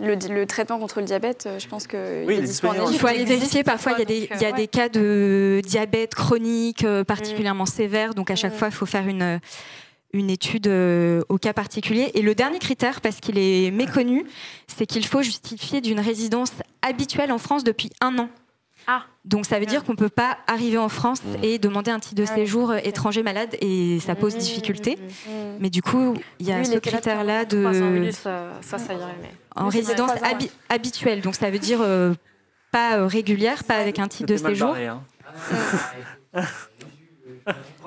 le, le traitement contre le diabète, euh, je pense que Oui, il est disponible. Il faut aller vérifier. Parfois, il y a des, il y a Ouais. des cas de diabète chronique particulièrement sévères. Donc, à chaque Mm. fois, il faut faire une, une étude euh, au cas particulier. Et le dernier critère, parce qu'il est méconnu, c'est qu'il faut justifier d'une résidence habituelle en France depuis un an. Ah. Donc, ça veut dire qu'on ne peut pas arriver en France Mm. et demander un titre de Ah séjour euh, étranger malade et ça pose Mmh, difficulté. Mm. Mais du coup, il y a Lui, ce critère-là de lui, ça, ça, ça irait. Mais... en résidence trois ans, habi- habituelle. Donc, ça veut dire euh, pas euh, régulière, pas avec un titre de séjour. barré, hein.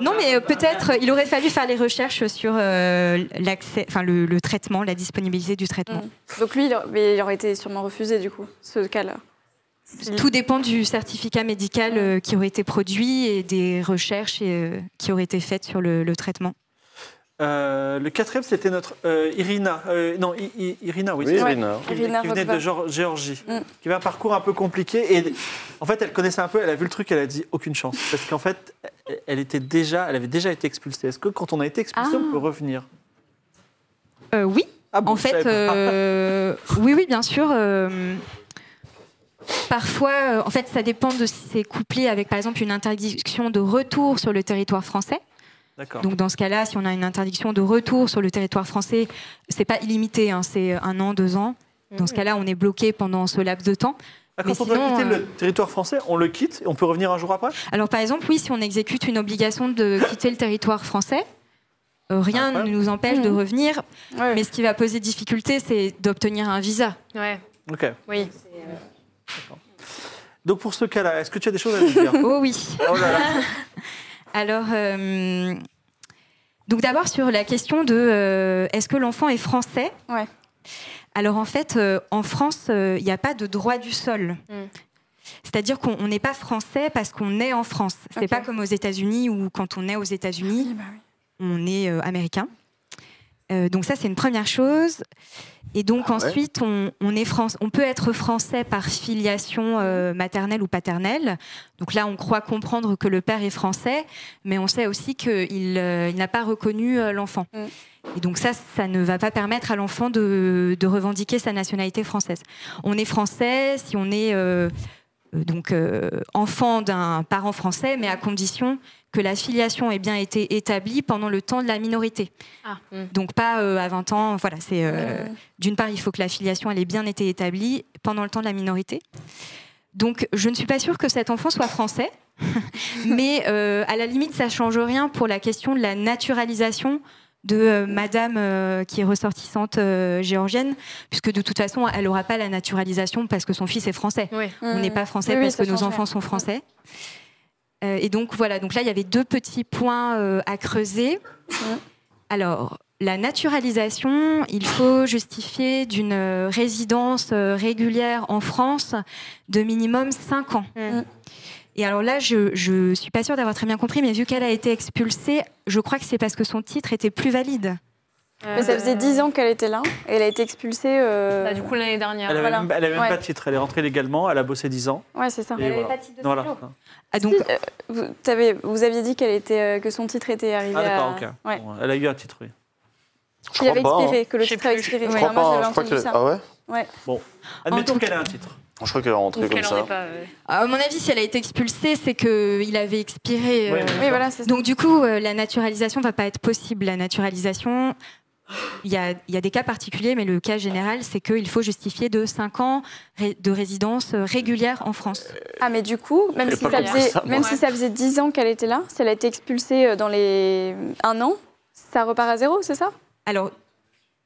Non, mais peut-être il aurait fallu faire les recherches sur euh, l'accès, enfin le, le traitement, la disponibilité du traitement. Mm. Donc lui, il, a- mais il aurait été sûrement refusé, du coup, ce cas-là. Tout dépend du certificat médical euh, qui aurait été produit et des recherches euh, qui auraient été faites sur le, le traitement. Euh, le quatrième, c'était notre euh, Irina. Euh, non, I- I- Irina, oui. Oui. Irina. qui, Irina qui venait de Géor- Géorgie, Mm. qui avait un parcours un peu compliqué. Et en fait, elle connaissait un peu, elle a vu le truc, elle a dit aucune chance. Parce qu'en fait, elle, était déjà, elle avait déjà été expulsée. Est-ce que quand on a été expulsé, Ah. on peut revenir? Euh, oui, ah bon, en fait, euh, oui, oui, bien sûr. Euh, Parfois, euh, en fait, ça dépend de si c'est couplé avec, par exemple, une interdiction de retour sur le territoire français. D'accord. Donc dans ce cas-là, si on a une interdiction de retour sur le territoire français, c'est pas illimité, hein, c'est un an, deux ans. Dans ce cas-là, on est bloqué pendant ce laps de temps. Ah, mais quand on doit quitter euh, le territoire français, on le quitte et on peut revenir un jour après? Alors par exemple, oui, si on exécute une obligation de quitter le territoire français, euh, rien ne nous empêche de Mhm. revenir. Ouais. Mais ce qui va poser difficulté, c'est d'obtenir un visa. Ouais, Ok. oui. Donc pour ce cas-là, est-ce que tu as des choses à nous dire Oh oui. Oh là là. Alors, euh, donc d'abord sur la question de euh, est-ce que l'enfant est français? Ouais. Alors en fait, euh, en France, euh, il n'y a pas de droit du sol. Mm. C'est-à-dire qu'on on n'est pas français parce qu'on est en France. C'est Ok. pas comme aux États-Unis où quand on est aux États-Unis, Oui, bah oui. on est euh, américain. Euh, donc ça, c'est une première chose. Et donc Ah ouais. ensuite, on, on est France, on peut être français par filiation euh, maternelle ou paternelle. Donc là, on croit comprendre que le père est français, mais on sait aussi qu'il euh, il n'a pas reconnu euh, l'enfant. Mm. Et donc ça, ça ne va pas permettre à l'enfant de, de revendiquer sa nationalité française. On est français si on est donc euh, enfant d'un parent français, mais à condition que la filiation ait bien été établie pendant le temps de la minorité. Ah, hmm. Donc pas euh, à 20 ans. Voilà, c'est euh, d'une part, il faut que la filiation elle ait bien été établie pendant le temps de la minorité. Donc je ne suis pas sûre que cet enfant soit français, mais euh, à la limite, ça change rien pour la question de la naturalisation de euh, Madame euh, qui est ressortissante euh, géorgienne, puisque de toute façon, elle n'aura pas la naturalisation parce que son fils est français. Oui. On n'est pas français Oui, parce que nos enfants sont français. Euh, et donc voilà, donc là il y avait deux petits points euh, à creuser. Alors la naturalisation, il faut justifier d'une résidence euh, régulière en France de minimum 5 ans. Mm. Et alors là, je ne suis pas sûre d'avoir très bien compris, mais vu qu'elle a été expulsée, je crois que c'est parce que son titre était plus valide. Mais ça faisait 10 ans qu'elle était là et elle a été expulsée. euh, Bah, du coup, l'année dernière. Elle avait Voilà. même, elle avait Ouais. pas de titre, elle est rentrée légalement, elle a bossé 10 ans. Ouais, c'est ça. Et voilà. Voilà. Ah, donc, Si, euh, vous, t'avez- vous aviez dit qu'elle était, euh, que son titre était arrivé Ah d'accord, à... ok. Ouais. Bon, elle a eu un titre, oui. Je Qu'il avait crois pas, expiré, que le titre avait expiré. Je Ouais, crois moi, pas, j'avais hein, je crois entendu que... ça. Ah ouais Admettons tout qu'elle a un titre. Je crois qu'elle est rentrée comme ça. pas. euh, À mon avis, si elle a été expulsée, c'est qu'il avait expiré. Ouais, euh, ouais. Oui, voilà, c'est ça. Donc du coup, euh, la naturalisation va pas être possible. La naturalisation, il y a, il y a des cas particuliers, mais le cas général, c'est qu'il faut justifier de 5 ans ré- de résidence euh, régulière en France. Ah, mais du coup, même, si ça, faisait, ça, moi. même si ça faisait 10 ans qu'elle était là, si elle a été expulsée dans les un an, ça repart à zéro, c'est ça? Alors,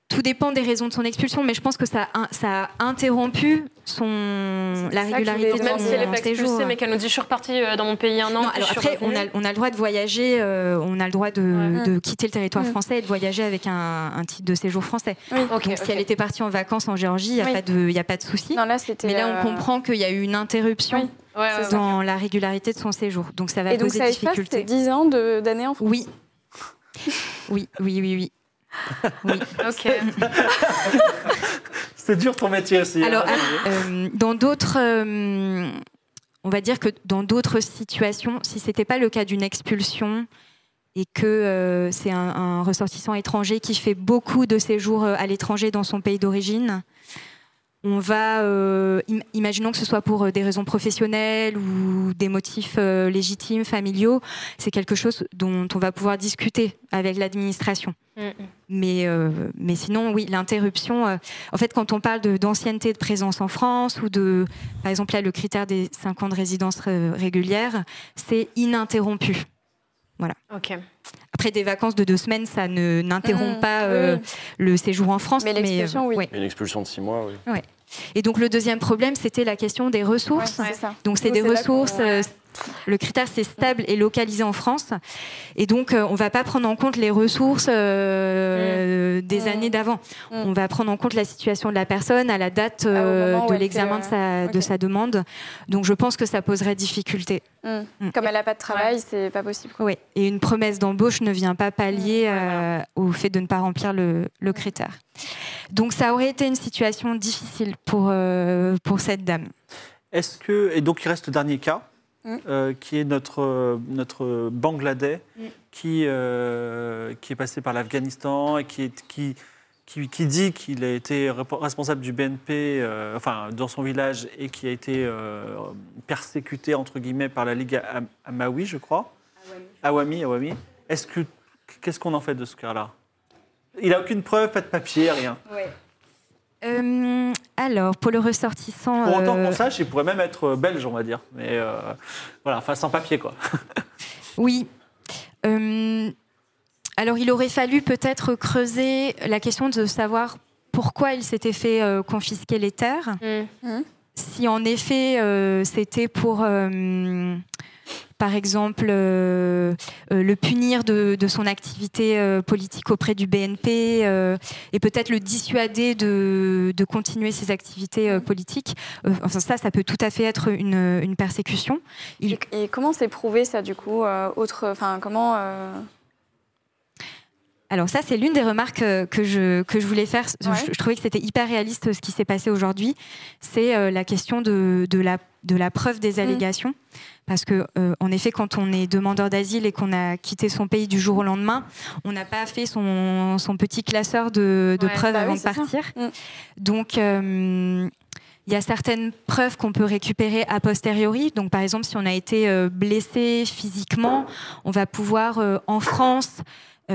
tout dépend des raisons de son expulsion, mais je pense que ça a, ça a interrompu son, la régularité de Même son si elle n'est pas séjour. expulsée, mais qu'elle nous dit je suis repartie euh, dans mon pays un an. Non, alors après, on a, on a le droit de voyager, euh, on a le droit de, Ouais. de quitter le territoire Mm. français et de voyager avec un, un titre de séjour français. Oui. Ok, Donc, ok. si elle était partie en vacances en Géorgie, il n'y a, Oui. pas de- y a pas de souci. Non, là, c'était. Mais là, on euh, comprend qu'il y a eu une interruption Oui. Ouais, ouais, ouais. dans la régularité de son séjour. Donc, ça va Et donc, poser ça efface difficulté. ces 10 ans d'années en France? Oui. Oui, oui, oui, oui. Oui. Ok. C'est dur ton métier aussi. Alors, hein. euh, dans d'autres, euh, on va dire que dans d'autres situations, si c'était pas le cas d'une expulsion et que euh, c'est un, un ressortissant étranger qui fait beaucoup de séjours à l'étranger dans son pays d'origine, on va, euh, im- imaginons que ce soit pour euh, des raisons professionnelles ou des motifs euh, légitimes, familiaux, c'est quelque chose dont on va pouvoir discuter avec l'administration. Mm, mm. Mais, euh, mais sinon, oui, l'interruption. en fait, quand on parle d'ancienneté de, présence en France ou de, par exemple, là, le critère des 5 ans de résidence régulière, c'est ininterrompu. Ok. Après, des vacances de deux semaines, ça ne n'interrompt Mmh, pas euh, oui. le séjour en France. Mais l'expulsion, oui. ouais. Une expulsion de six mois, oui. Et donc, le deuxième problème, c'était la question des Ouais, ressources. c'est ça. Donc c'est des ressources. Le critère c'est stable et localisé en France. Et donc euh, on va pas prendre en compte les ressources euh, des Mm. années d'avant. Mm. On va prendre en compte la situation de la personne à la date Ah, euh, de l'examen de sa, de ok. sa demande. Donc je pense que ça poserait difficulté. Mm. Mm. Comme elle n'a pas de travail, c'est pas possible. quoi. Oui. Et une promesse d'embauche ne vient pas pallier ouais, euh, au fait de ne pas remplir le, le critère. Donc ça aurait été une situation difficile pour, euh, pour cette dame. Est-ce que et donc il reste le dernier cas, Mm. euh, qui est notre notre Bangladais, Mm. qui euh, qui est passé par l'Afghanistan et qui est qui qui, qui dit qu'il a été responsable du BNP, euh, enfin dans son village, et qui a été persécuté entre guillemets par la Ligue Am- Amawi, je crois. Awami, Awami. Est-ce que qu'est-ce qu'on en fait de ce cas-là? Il a aucune preuve, pas de papier, rien. Euh, alors, pour le ressortissant... Pour autant euh, qu'on sache, il pourrait même être belge, on va dire. Mais euh, voilà, enfin sans papier, quoi. Oui. Euh, alors, il aurait fallu peut-être creuser la question de savoir pourquoi il s'était fait euh, confisquer les terres. Mm. Si en effet euh, c'était pour, euh, par exemple, euh, euh, le punir de, son activité euh, politique auprès du BNP et peut-être le dissuader de, continuer ses activités politiques. Enfin, ça, ça peut tout à fait être une, persécution. Et, comment c'est prouvé ça du coup autre, comment Alors ça, c'est l'une des remarques euh, que je, que je voulais faire. Je- Ouais. Je, trouvais que c'était hyper réaliste ce qui s'est passé aujourd'hui. C'est euh, la question de, de, la, de la preuve des allégations. Parce que, euh, en effet, quand on est demandeur d'asile et qu'on a quitté son pays du jour au lendemain, on n'a pas fait son, son petit classeur de, de Ouais, preuves bah avant oui, de partir. Mm. Donc, euh, il y a certaines preuves qu'on peut récupérer a posteriori. Donc, par exemple, si on a été euh, blessé physiquement, on va pouvoir, euh, en France, euh,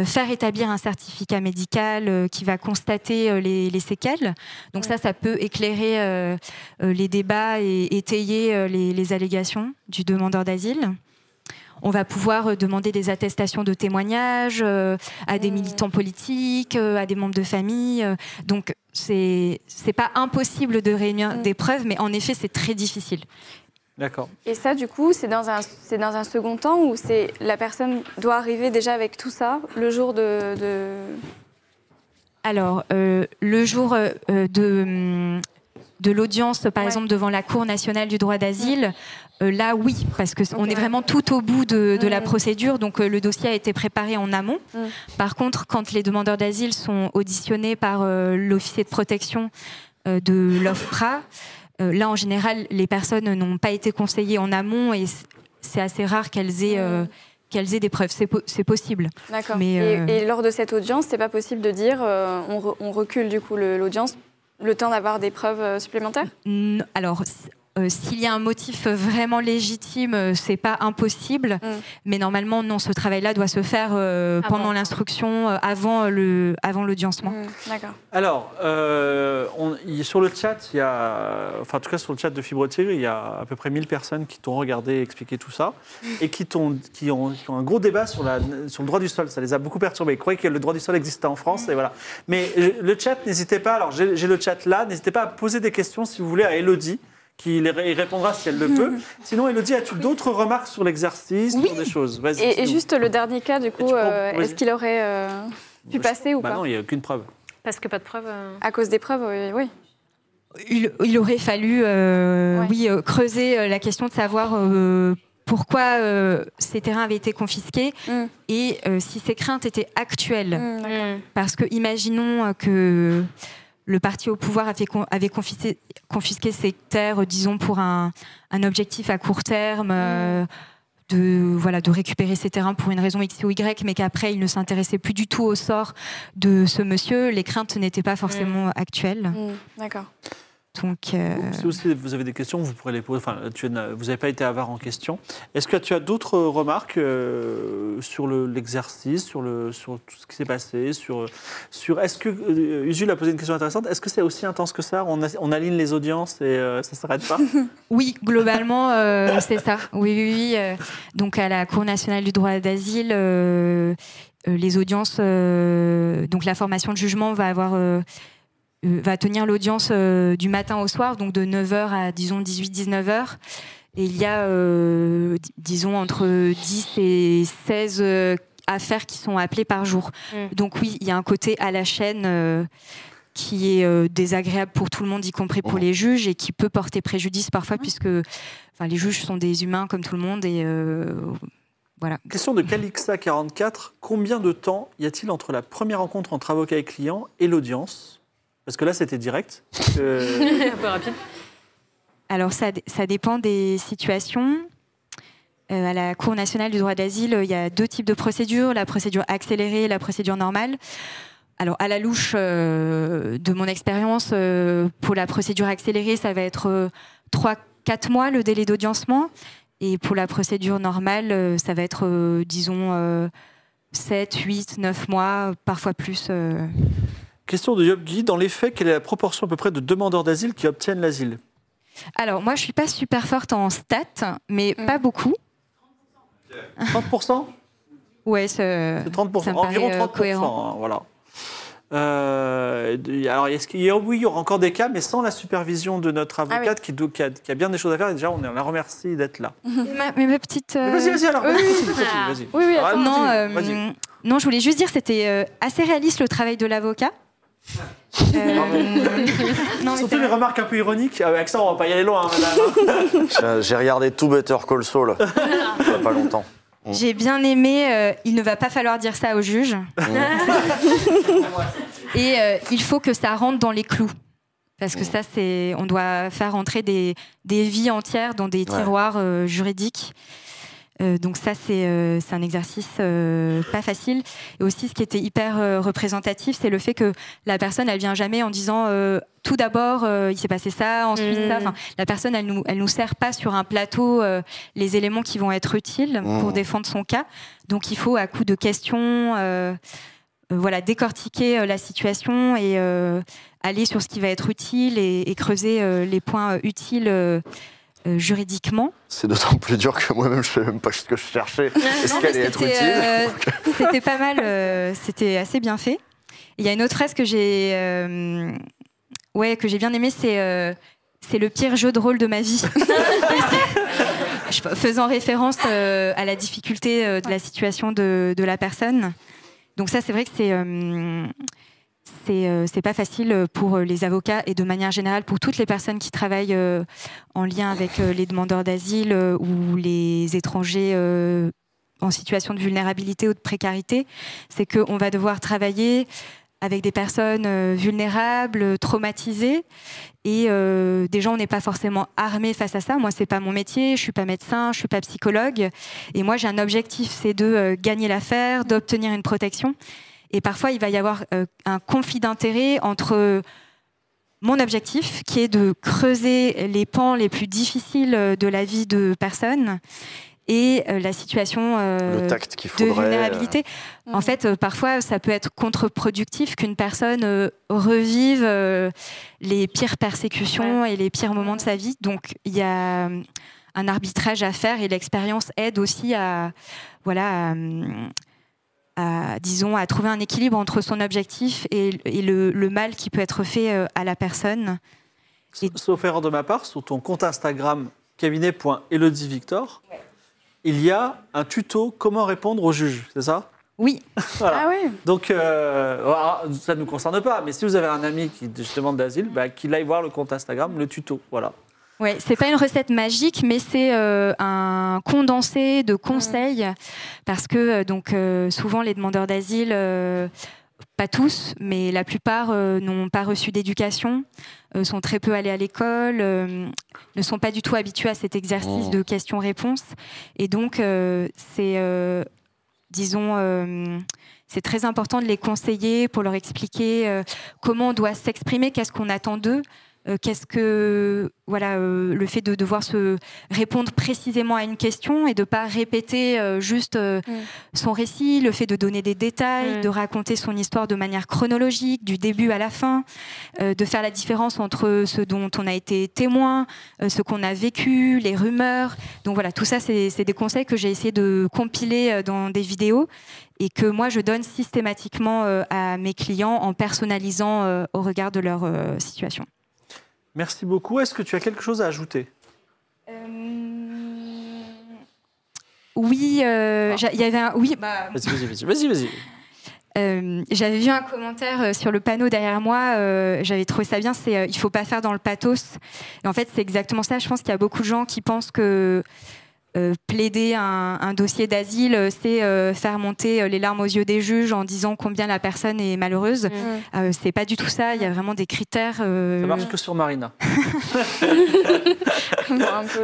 faire établir un certificat médical euh, qui va constater euh, les, les séquelles. Donc ça, ça peut éclairer euh, euh, les débats et étayer euh, les, les allégations du demandeur d'asile. On va pouvoir euh, demander des attestations de témoignages euh, à des militants politiques, euh, à des membres de famille. euh. donc c'est pas impossible de réunir Mmh. des preuves, mais en effet c'est très difficile. D'accord. Et ça, du coup, c'est dans un, c'est dans un second temps où c'est la personne doit arriver déjà avec tout ça le jour de. de- Alors, euh, le jour euh, euh, de, de l'audience, par Ouais. exemple, devant la Cour nationale du droit d'asile, euh, là, oui, parce qu'on Ok, est ouais. vraiment tout au bout de, de la Mhm. procédure, donc euh, le dossier a été préparé en amont. Mhm. Par contre, quand les demandeurs d'asile sont auditionnés par euh, l'officier de protection euh, de l'OFPRA, là, en général, les personnes n'ont pas été conseillées en amont et c'est assez rare qu'elles aient, euh, qu'elles aient des preuves. C'est po- c'est possible. D'accord. Mais, Et- euh, Et, lors de cette audience, c'est pas possible de dire euh, on, re- on recule du coup le- l'audience Le temps d'avoir des preuves euh, supplémentaires? Alors, euh, s'il y a un motif vraiment légitime, euh, c'est pas impossible. Mm. Mais normalement, non, ce travail-là doit se faire euh, pendant l'instruction, euh, avant le, avant l'audiencement. Hmm, D'accord. Alors, euh, on- sur le chat, il y a, enfin en tout cas sur le chat de Fibrotir, il y a à peu près 1000 personnes qui t'ont regardé expliquer tout ça et qui, t'ont- qui, ont, qui ont un gros débat sur, la, sur le droit du sol. Ça les a beaucoup perturbés. Ils croyaient que le droit du sol existait en France et voilà. Mais le chat, n'hésitez pas, alors j'ai j'ai le chat là, n'hésitez pas à poser des questions si vous voulez à Elodie qui les ré- répondra si elle le peut. Sinon, Elodie, as-tu d'autres remarques sur l'exercice, sur des choses? Vas-y. Et, juste le dernier cas, du coup, euh, est-ce qu'il aurait euh, pu Bah, passer ou Bah pas? non, il n'y a aucune preuve. Parce que pas de preuve. euh. À cause des preuves, oui. oui. Il, il aurait fallu, euh, Ouais. oui, euh, creuser euh, la question de savoir euh, pourquoi euh, ces terrains avaient été confisqués Mm. et euh, si ces craintes étaient actuelles. Hmm, d'accord. Mm. Parce que imaginons euh, que le parti au pouvoir avait, con- avait confisqué, confisqué ces terres, disons, pour un, un objectif à court terme. euh, de, voilà, de récupérer ces terrains pour une raison X ou Y, mais qu'après, il ne s'intéressait plus du tout au sort de ce monsieur. Les craintes n'étaient pas forcément actuelles. Hmm, D'accord. Donc, euh, Si vous avez des questions, vous pourrez les poser. Enfin, tu n'as- vous n'avez pas été avare en question. Est-ce que tu as d'autres remarques euh, sur le- l'exercice, sur, le, sur tout ce qui s'est passé sur, sur, Est-ce que. euh, Usul a posé une question intéressante. Est-ce que c'est aussi intense que ça? On, a- on aligne les audiences et euh, ça ne s'arrête pas? Oui, globalement, c'est ça. Oui, oui, oui. donc, à la Cour nationale du droit d'asile, les audiences, donc la formation de jugement va avoir. Euh, va tenir l'audience euh, du matin au soir, donc de 9h à disons 18-19h. Et il y a, euh, di- disons, entre 10 et 16 euh, affaires qui sont appelées par jour. Mm. Donc oui, il y a un côté à la chaîne euh, qui est euh, désagréable pour tout le monde, y compris pour Mhm. les juges, et qui peut porter préjudice parfois, puisque enfin, les juges sont des humains comme tout le monde. Et euh, voilà. Question de Calixa44. Combien de temps y a-t-il entre la première rencontre entre avocat et client et l'audience? Parce que là, c'était direct. Euh, un peu rapide. Alors ça, dé- ça dépend des situations. Euh, à la Cour nationale du droit d'asile, il y a deux types de procédures, la procédure accélérée et la procédure normale. Alors à la louche euh, de mon expérience, euh, pour la procédure accélérée, ça va être 3-4 mois le délai d'audiencement. Et pour la procédure normale, euh, ça va être, euh, disons, 7, 8, 9 mois, parfois plus. Euh. Question de Job Guy. Dans les faits, quelle est la proportion à peu près de demandeurs d'asile qui obtiennent l'asile? Alors moi, je suis pas super forte en stats, mais Mm. pas beaucoup. 30% Ouais, c'est C'est 30%, Ça me environ paraît, euh, 30%. cohérent. hein, voilà. Euh, alors, est-ce qu'il y a, oui, il y aura encore des cas, mais sans la supervision de notre Ah oui. avocate qui, a, qui a bien des choses à faire. Et déjà, on la remercie d'être là. Ma, mais ma petite. euh, Mais Vas-y, vas-y, alors. oui, continue, continue, Ah. vas-y. Oui, oui, attends. Non, euh, non, je voulais juste dire c'était euh, assez réaliste le travail de l'avocat. Euh, non, Surtout c'est les remarques un peu ironiques. Ah, Avec ça, on va pas y aller loin, hein, madame. J'ai- J'ai regardé tout Better Call Saul il y a pas longtemps. J'ai bien aimé. euh, il ne va pas falloir dire ça au juge. Et euh, il faut que ça rentre dans les clous. Parce que ça, c'est, on doit faire rentrer des, des vies entières dans des tiroirs euh, juridiques. Euh, donc ça, c'est, euh, un exercice euh, pas facile. Et aussi, ce qui était hyper euh, représentatif, c'est le fait que la personne, elle vient jamais en disant euh, tout d'abord, euh, il s'est passé ça, ensuite ça. Enfin, la personne, elle nous, elle nous sert pas sur un plateau euh, les éléments qui vont être utiles pour Mm. défendre son cas. Donc il faut, à coup de questions, euh, euh, voilà, décortiquer euh, la situation et euh, aller sur ce qui va être utile et, et creuser euh, les points euh, utiles euh, juridiquement. C'est d'autant plus dur que moi-même, je ne sais même pas ce que je cherchais. Est-ce qu'elle allait être c'était, utile euh, C'était pas mal, euh, c'était assez bien fait. Il y a une autre phrase que j'ai, euh, ouais, que j'ai bien aimée, c'est euh, c'est le pire jeu de rôle de ma vie. Faisant référence euh, à la difficulté euh, de la situation de, de la personne. Donc ça, c'est vrai que c'est euh, c'est euh, c'est pas facile pour les avocats et de manière générale pour toutes les personnes qui travaillent euh, en lien avec euh, les demandeurs d'asile euh, ou les étrangers euh, en situation de vulnérabilité ou de précarité, c'est qu'on va devoir travailler avec des personnes euh, vulnérables, traumatisées, et euh, déjà on n'est pas forcément armé face à ça. Moi, c'est pas mon métier, je suis pas médecin, je suis pas psychologue, et moi j'ai un objectif, c'est de euh, gagner l'affaire, d'obtenir une protection. Et parfois, il va y avoir euh, un conflit d'intérêts entre mon objectif, qui est de creuser les pans les plus difficiles de la vie de personnes et euh, la situation de euh, vulnérabilité. En fait, euh, parfois, ça peut être contre-productif qu'une personne euh, revive euh, les pires persécutions et les pires moments de sa vie. Donc, il y a euh, un arbitrage à faire et l'expérience aide aussi à, voilà, à, hum, à, disons, à trouver un équilibre entre son objectif et, et le, le mal qui peut être fait euh, à la personne. Et- Sauf erreur de ma part, sur ton compte Instagram cabinet.elodievictor, il y a un tuto comment répondre au juge, c'est ça? Oui, Voilà. Ah oui Donc, euh, ça ne nous concerne pas, mais si vous avez un ami qui demande d'asile, bah, qu'il aille voir le compte Instagram, le tuto. Voilà. Ouais, c'est pas une recette magique, mais c'est euh, un condensé de conseils parce que euh, donc euh, souvent les demandeurs d'asile, euh, pas tous, mais la plupart n'ont pas reçu d'éducation, sont très peu allés à l'école, ne sont pas du tout habitués à cet exercice Oh. de questions-réponses, et donc c'est, disons. c'est très important de les conseiller pour leur expliquer comment on doit s'exprimer, qu'est-ce qu'on attend d'eux, euh, qu'est-ce que voilà euh, le fait de devoir se répondre précisément à une question et de pas répéter euh, juste Mm. son récit, le fait de donner des détails, Mm. de raconter son histoire de manière chronologique, du début à la fin, de faire la différence entre ce dont on a été témoin, ce qu'on a vécu, les rumeurs. Donc voilà, tout ça, c'est c'est des conseils que j'ai essayé de compiler dans des vidéos et que moi, je donne systématiquement à mes clients en personnalisant au regard de leur situation. Merci beaucoup. Est-ce que tu as quelque chose à ajouter? Oui, euh, Ah. il y avait un. Oui, bah, Vas-y, vas-y, vas-y. Euh, J'avais vu un commentaire euh, sur le panneau derrière moi. euh, J'avais trouvé ça bien. C'est euh, il faut pas faire dans le pathos. Et en fait, c'est exactement ça. Je pense qu'il y a beaucoup de gens qui pensent que euh, plaider un, un dossier d'asile, euh, c'est euh, faire monter euh, les larmes aux yeux des juges en disant combien la personne est malheureuse. Euh, c'est pas du tout ça. Il y a vraiment des critères. euh, Ça marche que sur Marina.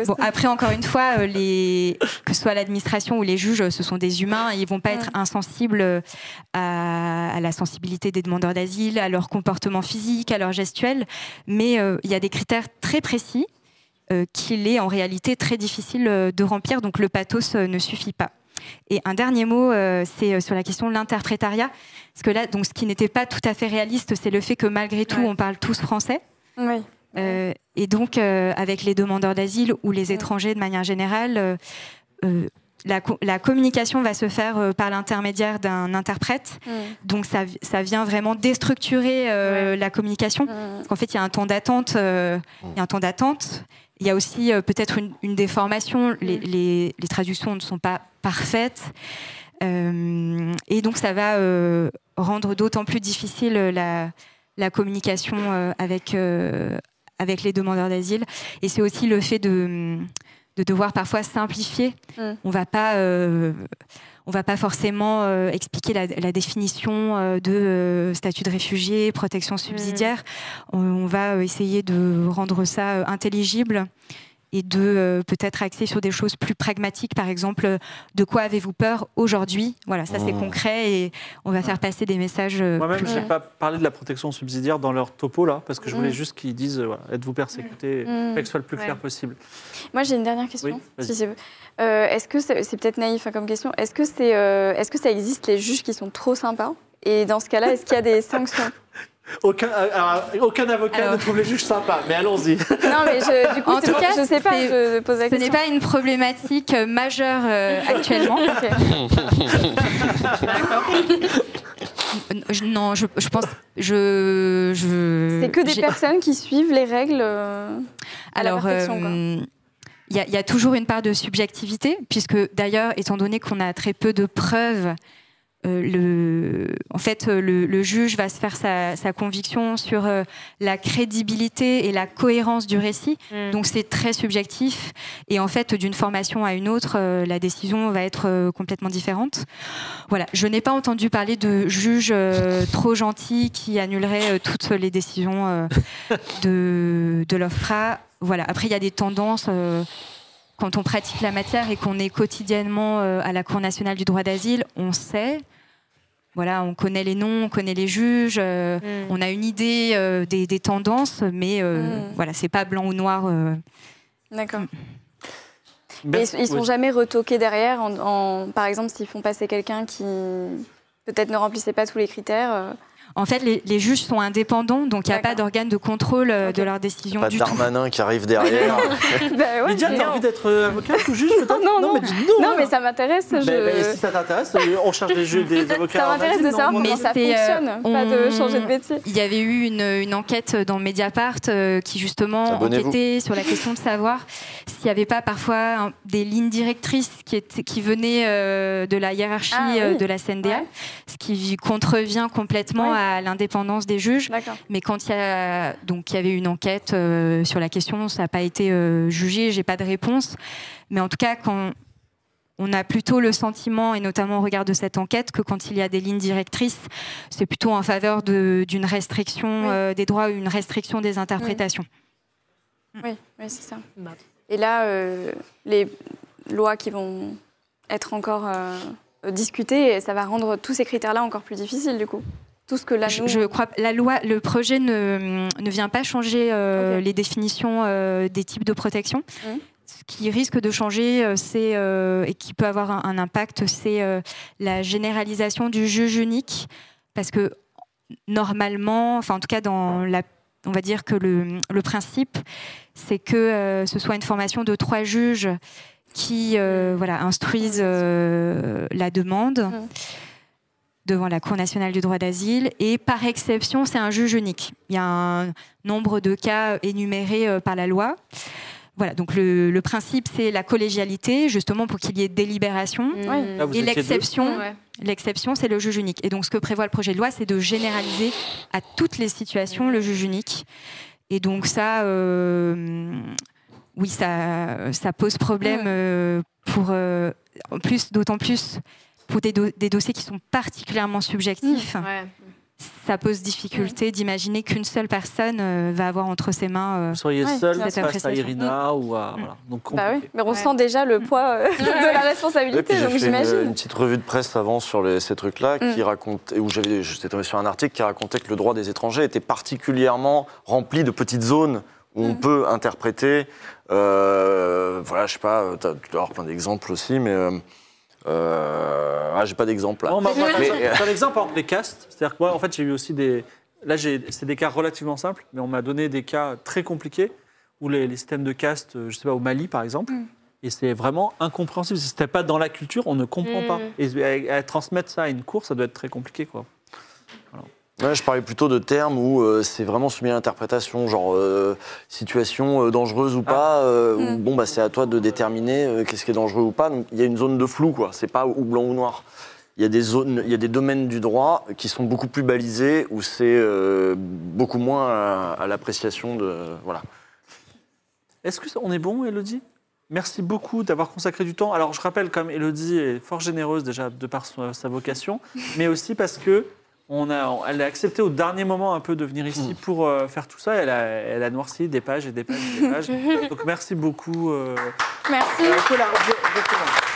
Bon, après, encore une fois, euh, les... que ce soit l'administration ou les juges, ce sont des humains et ils vont pas être insensibles à... à la sensibilité des demandeurs d'asile, à leur comportement physique, à leur gestuel. Mais euh, il y a des critères très précis qu'il est en réalité très difficile euh, de remplir, donc le pathos euh, ne suffit pas. Et un dernier mot, euh, c'est euh, sur la question de l'interprétariat. Parce que là, donc, ce qui n'était pas tout à fait réaliste, c'est le fait que malgré tout, Ouais. on parle tous français. Oui. Euh, et donc, euh, avec les demandeurs d'asile ou les étrangers de manière générale, euh, euh, la, co- la communication va se faire euh, par l'intermédiaire d'un interprète. Donc, ça, vi- ça vient vraiment déstructurer euh, la communication. Mm. Parce qu'en fait, il y a un temps d'attente. euh, il y a un temps d'attente. Il y a aussi euh, peut-être une, une déformation. Les, les- les traductions ne sont pas parfaites. Euh, et donc, ça va euh, rendre d'autant plus difficile la, la communication avec, avec les demandeurs d'asile. Et c'est aussi le fait de, de devoir parfois simplifier. Mm. On va pas. euh, on va pas forcément euh, expliquer la, la définition euh, de statut de réfugié, protection subsidiaire. On, on va essayer de rendre ça intelligible et de euh, peut-être axer sur des choses plus pragmatiques. Par exemple, euh, de quoi avez-vous peur aujourd'hui? Voilà, ça c'est Mmh. concret et on va faire passer des messages. euh, Moi-même, je n'ai pas parlé de la protection subsidiaire dans leur topo, là, parce que je voulais Mm. juste qu'ils disent euh, voilà, êtes-vous persécuté Mm. Fait que ce soit le plus clair Ouais. possible. Moi, j'ai une dernière question. Oui, si c'est- euh, Est-ce que c'est peut-être naïf hein, comme question Est-ce que, c'est, euh, est-ce que ça existe les juges qui sont trop sympas? Et dans ce cas-là, est-ce qu'il y a des sanctions? Aucun, euh, alors, aucun avocat Alors- ne trouve les juges sympas, mais allons-y. Non, mais je- du coup, En tout cas, je sais pas, c'est- je pose la Ce n'est pas une problématique euh, majeure euh, actuellement. Je- non, je, je pense. Je, je, C'est que des personnes qui suivent les règles euh, à la Alors, perfection, quoi. euh, il y, a- il y a toujours une part de subjectivité, puisque d'ailleurs, étant donné qu'on a très peu de preuves, euh, le, en fait, euh, le, le juge va se faire sa, sa conviction sur euh, la crédibilité et la cohérence du récit. Mm. Donc c'est très subjectif. Et en fait, d'une formation à une autre, euh, la décision va être complètement différente. Voilà. Je n'ai pas entendu parler de juges euh, trop gentils qui annuleraient euh, toutes les décisions de, de l'OFPRA. Voilà. Après, il y a des tendances. Quand on pratique la matière et qu'on est quotidiennement euh, à la Cour nationale du droit d'asile, on sait. voilà, on connaît les noms, on connaît les juges, euh, Mm. on a une idée euh, des, des tendances, mais euh, Mm. voilà, c'est pas blanc ou noir. euh. D'accord. Merci. ils, ils sont Oui. jamais retoqués derrière, en, en- par exemple, s'ils font passer quelqu'un qui peut-être ne remplissait pas tous les critères. En fait, les, les juges sont indépendants, donc il n'y a pas d'organe de contrôle euh, de leur décision Pas du tout. Darmanin qui arrive derrière. bah ouais, t'as envie d'être euh, avocate ou juge peut-être Non, non. mais dis non. Non, mais ça m'intéresse. Je- si ça t'intéresse, euh, on cherche des jeux des avocats. Ça m'intéresse de non savoir Mais ça euh, fonctionne, pas de on- changer de métier. Il y avait eu une, une enquête dans Mediapart euh, qui justement enquêtait sur la question de savoir s'il n'y avait pas parfois un- des lignes directrices qui, étaient, qui venaient euh, de la hiérarchie Ah, oui. euh, de la CNDA, Ouais. ce qui contrevient complètement Ouais. à l'indépendance des juges. Mais quand il y a donc il y avait une enquête euh, sur la question, ça n'a pas été euh, jugé, j'ai pas de réponse. Mais en tout cas, quand on a plutôt le sentiment, et notamment au regard de cette enquête, que quand il y a des lignes directrices, c'est plutôt en faveur de- d'une restriction Oui. euh, des droits ou une restriction des interprétations. Oui, oui c'est ça. Bah. Et là, euh, les lois qui vont être encore euh, discutées, ça va rendre tous ces critères-là encore plus difficiles, du coup. Tout ce que là, Je, crois la loi, le projet ne, ne vient pas changer euh, les définitions euh, des types de protection. Mhm. Ce qui risque de changer, euh, c'est euh, et qui peut avoir un, un impact, c'est la généralisation du juge unique, parce que normalement, enfin en tout cas dans la, on va dire que le, le principe, c'est que ce soit une formation de trois juges qui euh, voilà instruisent euh, la demande. Devant la Cour nationale du droit d'asile et par exception, c'est un juge unique. Il y a un nombre de cas énumérés euh, par la loi. Voilà, donc le, le principe, c'est la collégialité, justement pour qu'il y ait délibération. Là, vous Et l'exception, Ouais. l'exception, c'est le juge unique. Et donc, ce que prévoit le projet de loi, c'est de généraliser à toutes les situations le juge unique. Et donc, ça, euh, oui, ça, ça pose problème euh, pour, euh, en plus, d'autant plus pour des, do- des dossiers qui sont particulièrement subjectifs. Ouais. Ça pose difficulté d'imaginer qu'une seule personne euh, va avoir entre ses mains. euh, Vous seriez Ouais, seul bien face à. Irina ou à. Voilà. Donc, Bah oui, mais on Ouais. sent déjà le poids euh, de la responsabilité, donc fait une, j'imagine. une petite revue de presse avant sur les- ces trucs-là qui racontait, où j'étais tombé sur un article qui racontait que le droit des étrangers était particulièrement rempli de petites zones où on peut interpréter. euh, voilà, je sais pas, tu dois avoir plein d'exemples aussi, mais euh, ah, j'ai pas d'exemple là. Bon, bah, moi, Mais, par euh, exemple, exemple, les castes, c'est-à-dire que moi, en fait, j'ai eu aussi des. Là, j'ai- c'est des cas relativement simples, mais on m'a donné des cas très compliqués où les, les systèmes de caste, euh, je sais pas, au Mali, par exemple, Mm. et c'est vraiment incompréhensible. Si c'était pas dans la culture, on ne comprend Mm. pas. Et à, à transmettre ça à une cour, ça doit être très compliqué, quoi. Ouais, je parlais plutôt de termes où euh, c'est vraiment soumis à l'interprétation, genre euh, situation euh, dangereuse ou pas. euh, où, Mm. bon, bah, c'est à toi de déterminer euh, qu'est-ce qui est dangereux ou pas. Donc il y a une zone de flou, quoi. C'est pas ou blanc ou noir. Il y a des zones, il y a des domaines du droit qui sont beaucoup plus balisés où c'est euh, beaucoup moins à, à l'appréciation de voilà. Est-ce qu'on est bon, Elodie? Merci beaucoup d'avoir consacré du temps. Alors, je rappelle, comme Elodie est fort généreuse déjà de par sa vocation, mais aussi parce que on a, elle a accepté au dernier moment un peu de venir ici pour euh, faire tout ça. Elle a, elle a noirci des pages et des pages et des pages. Donc, merci beaucoup. euh. Merci. Euh, je- je.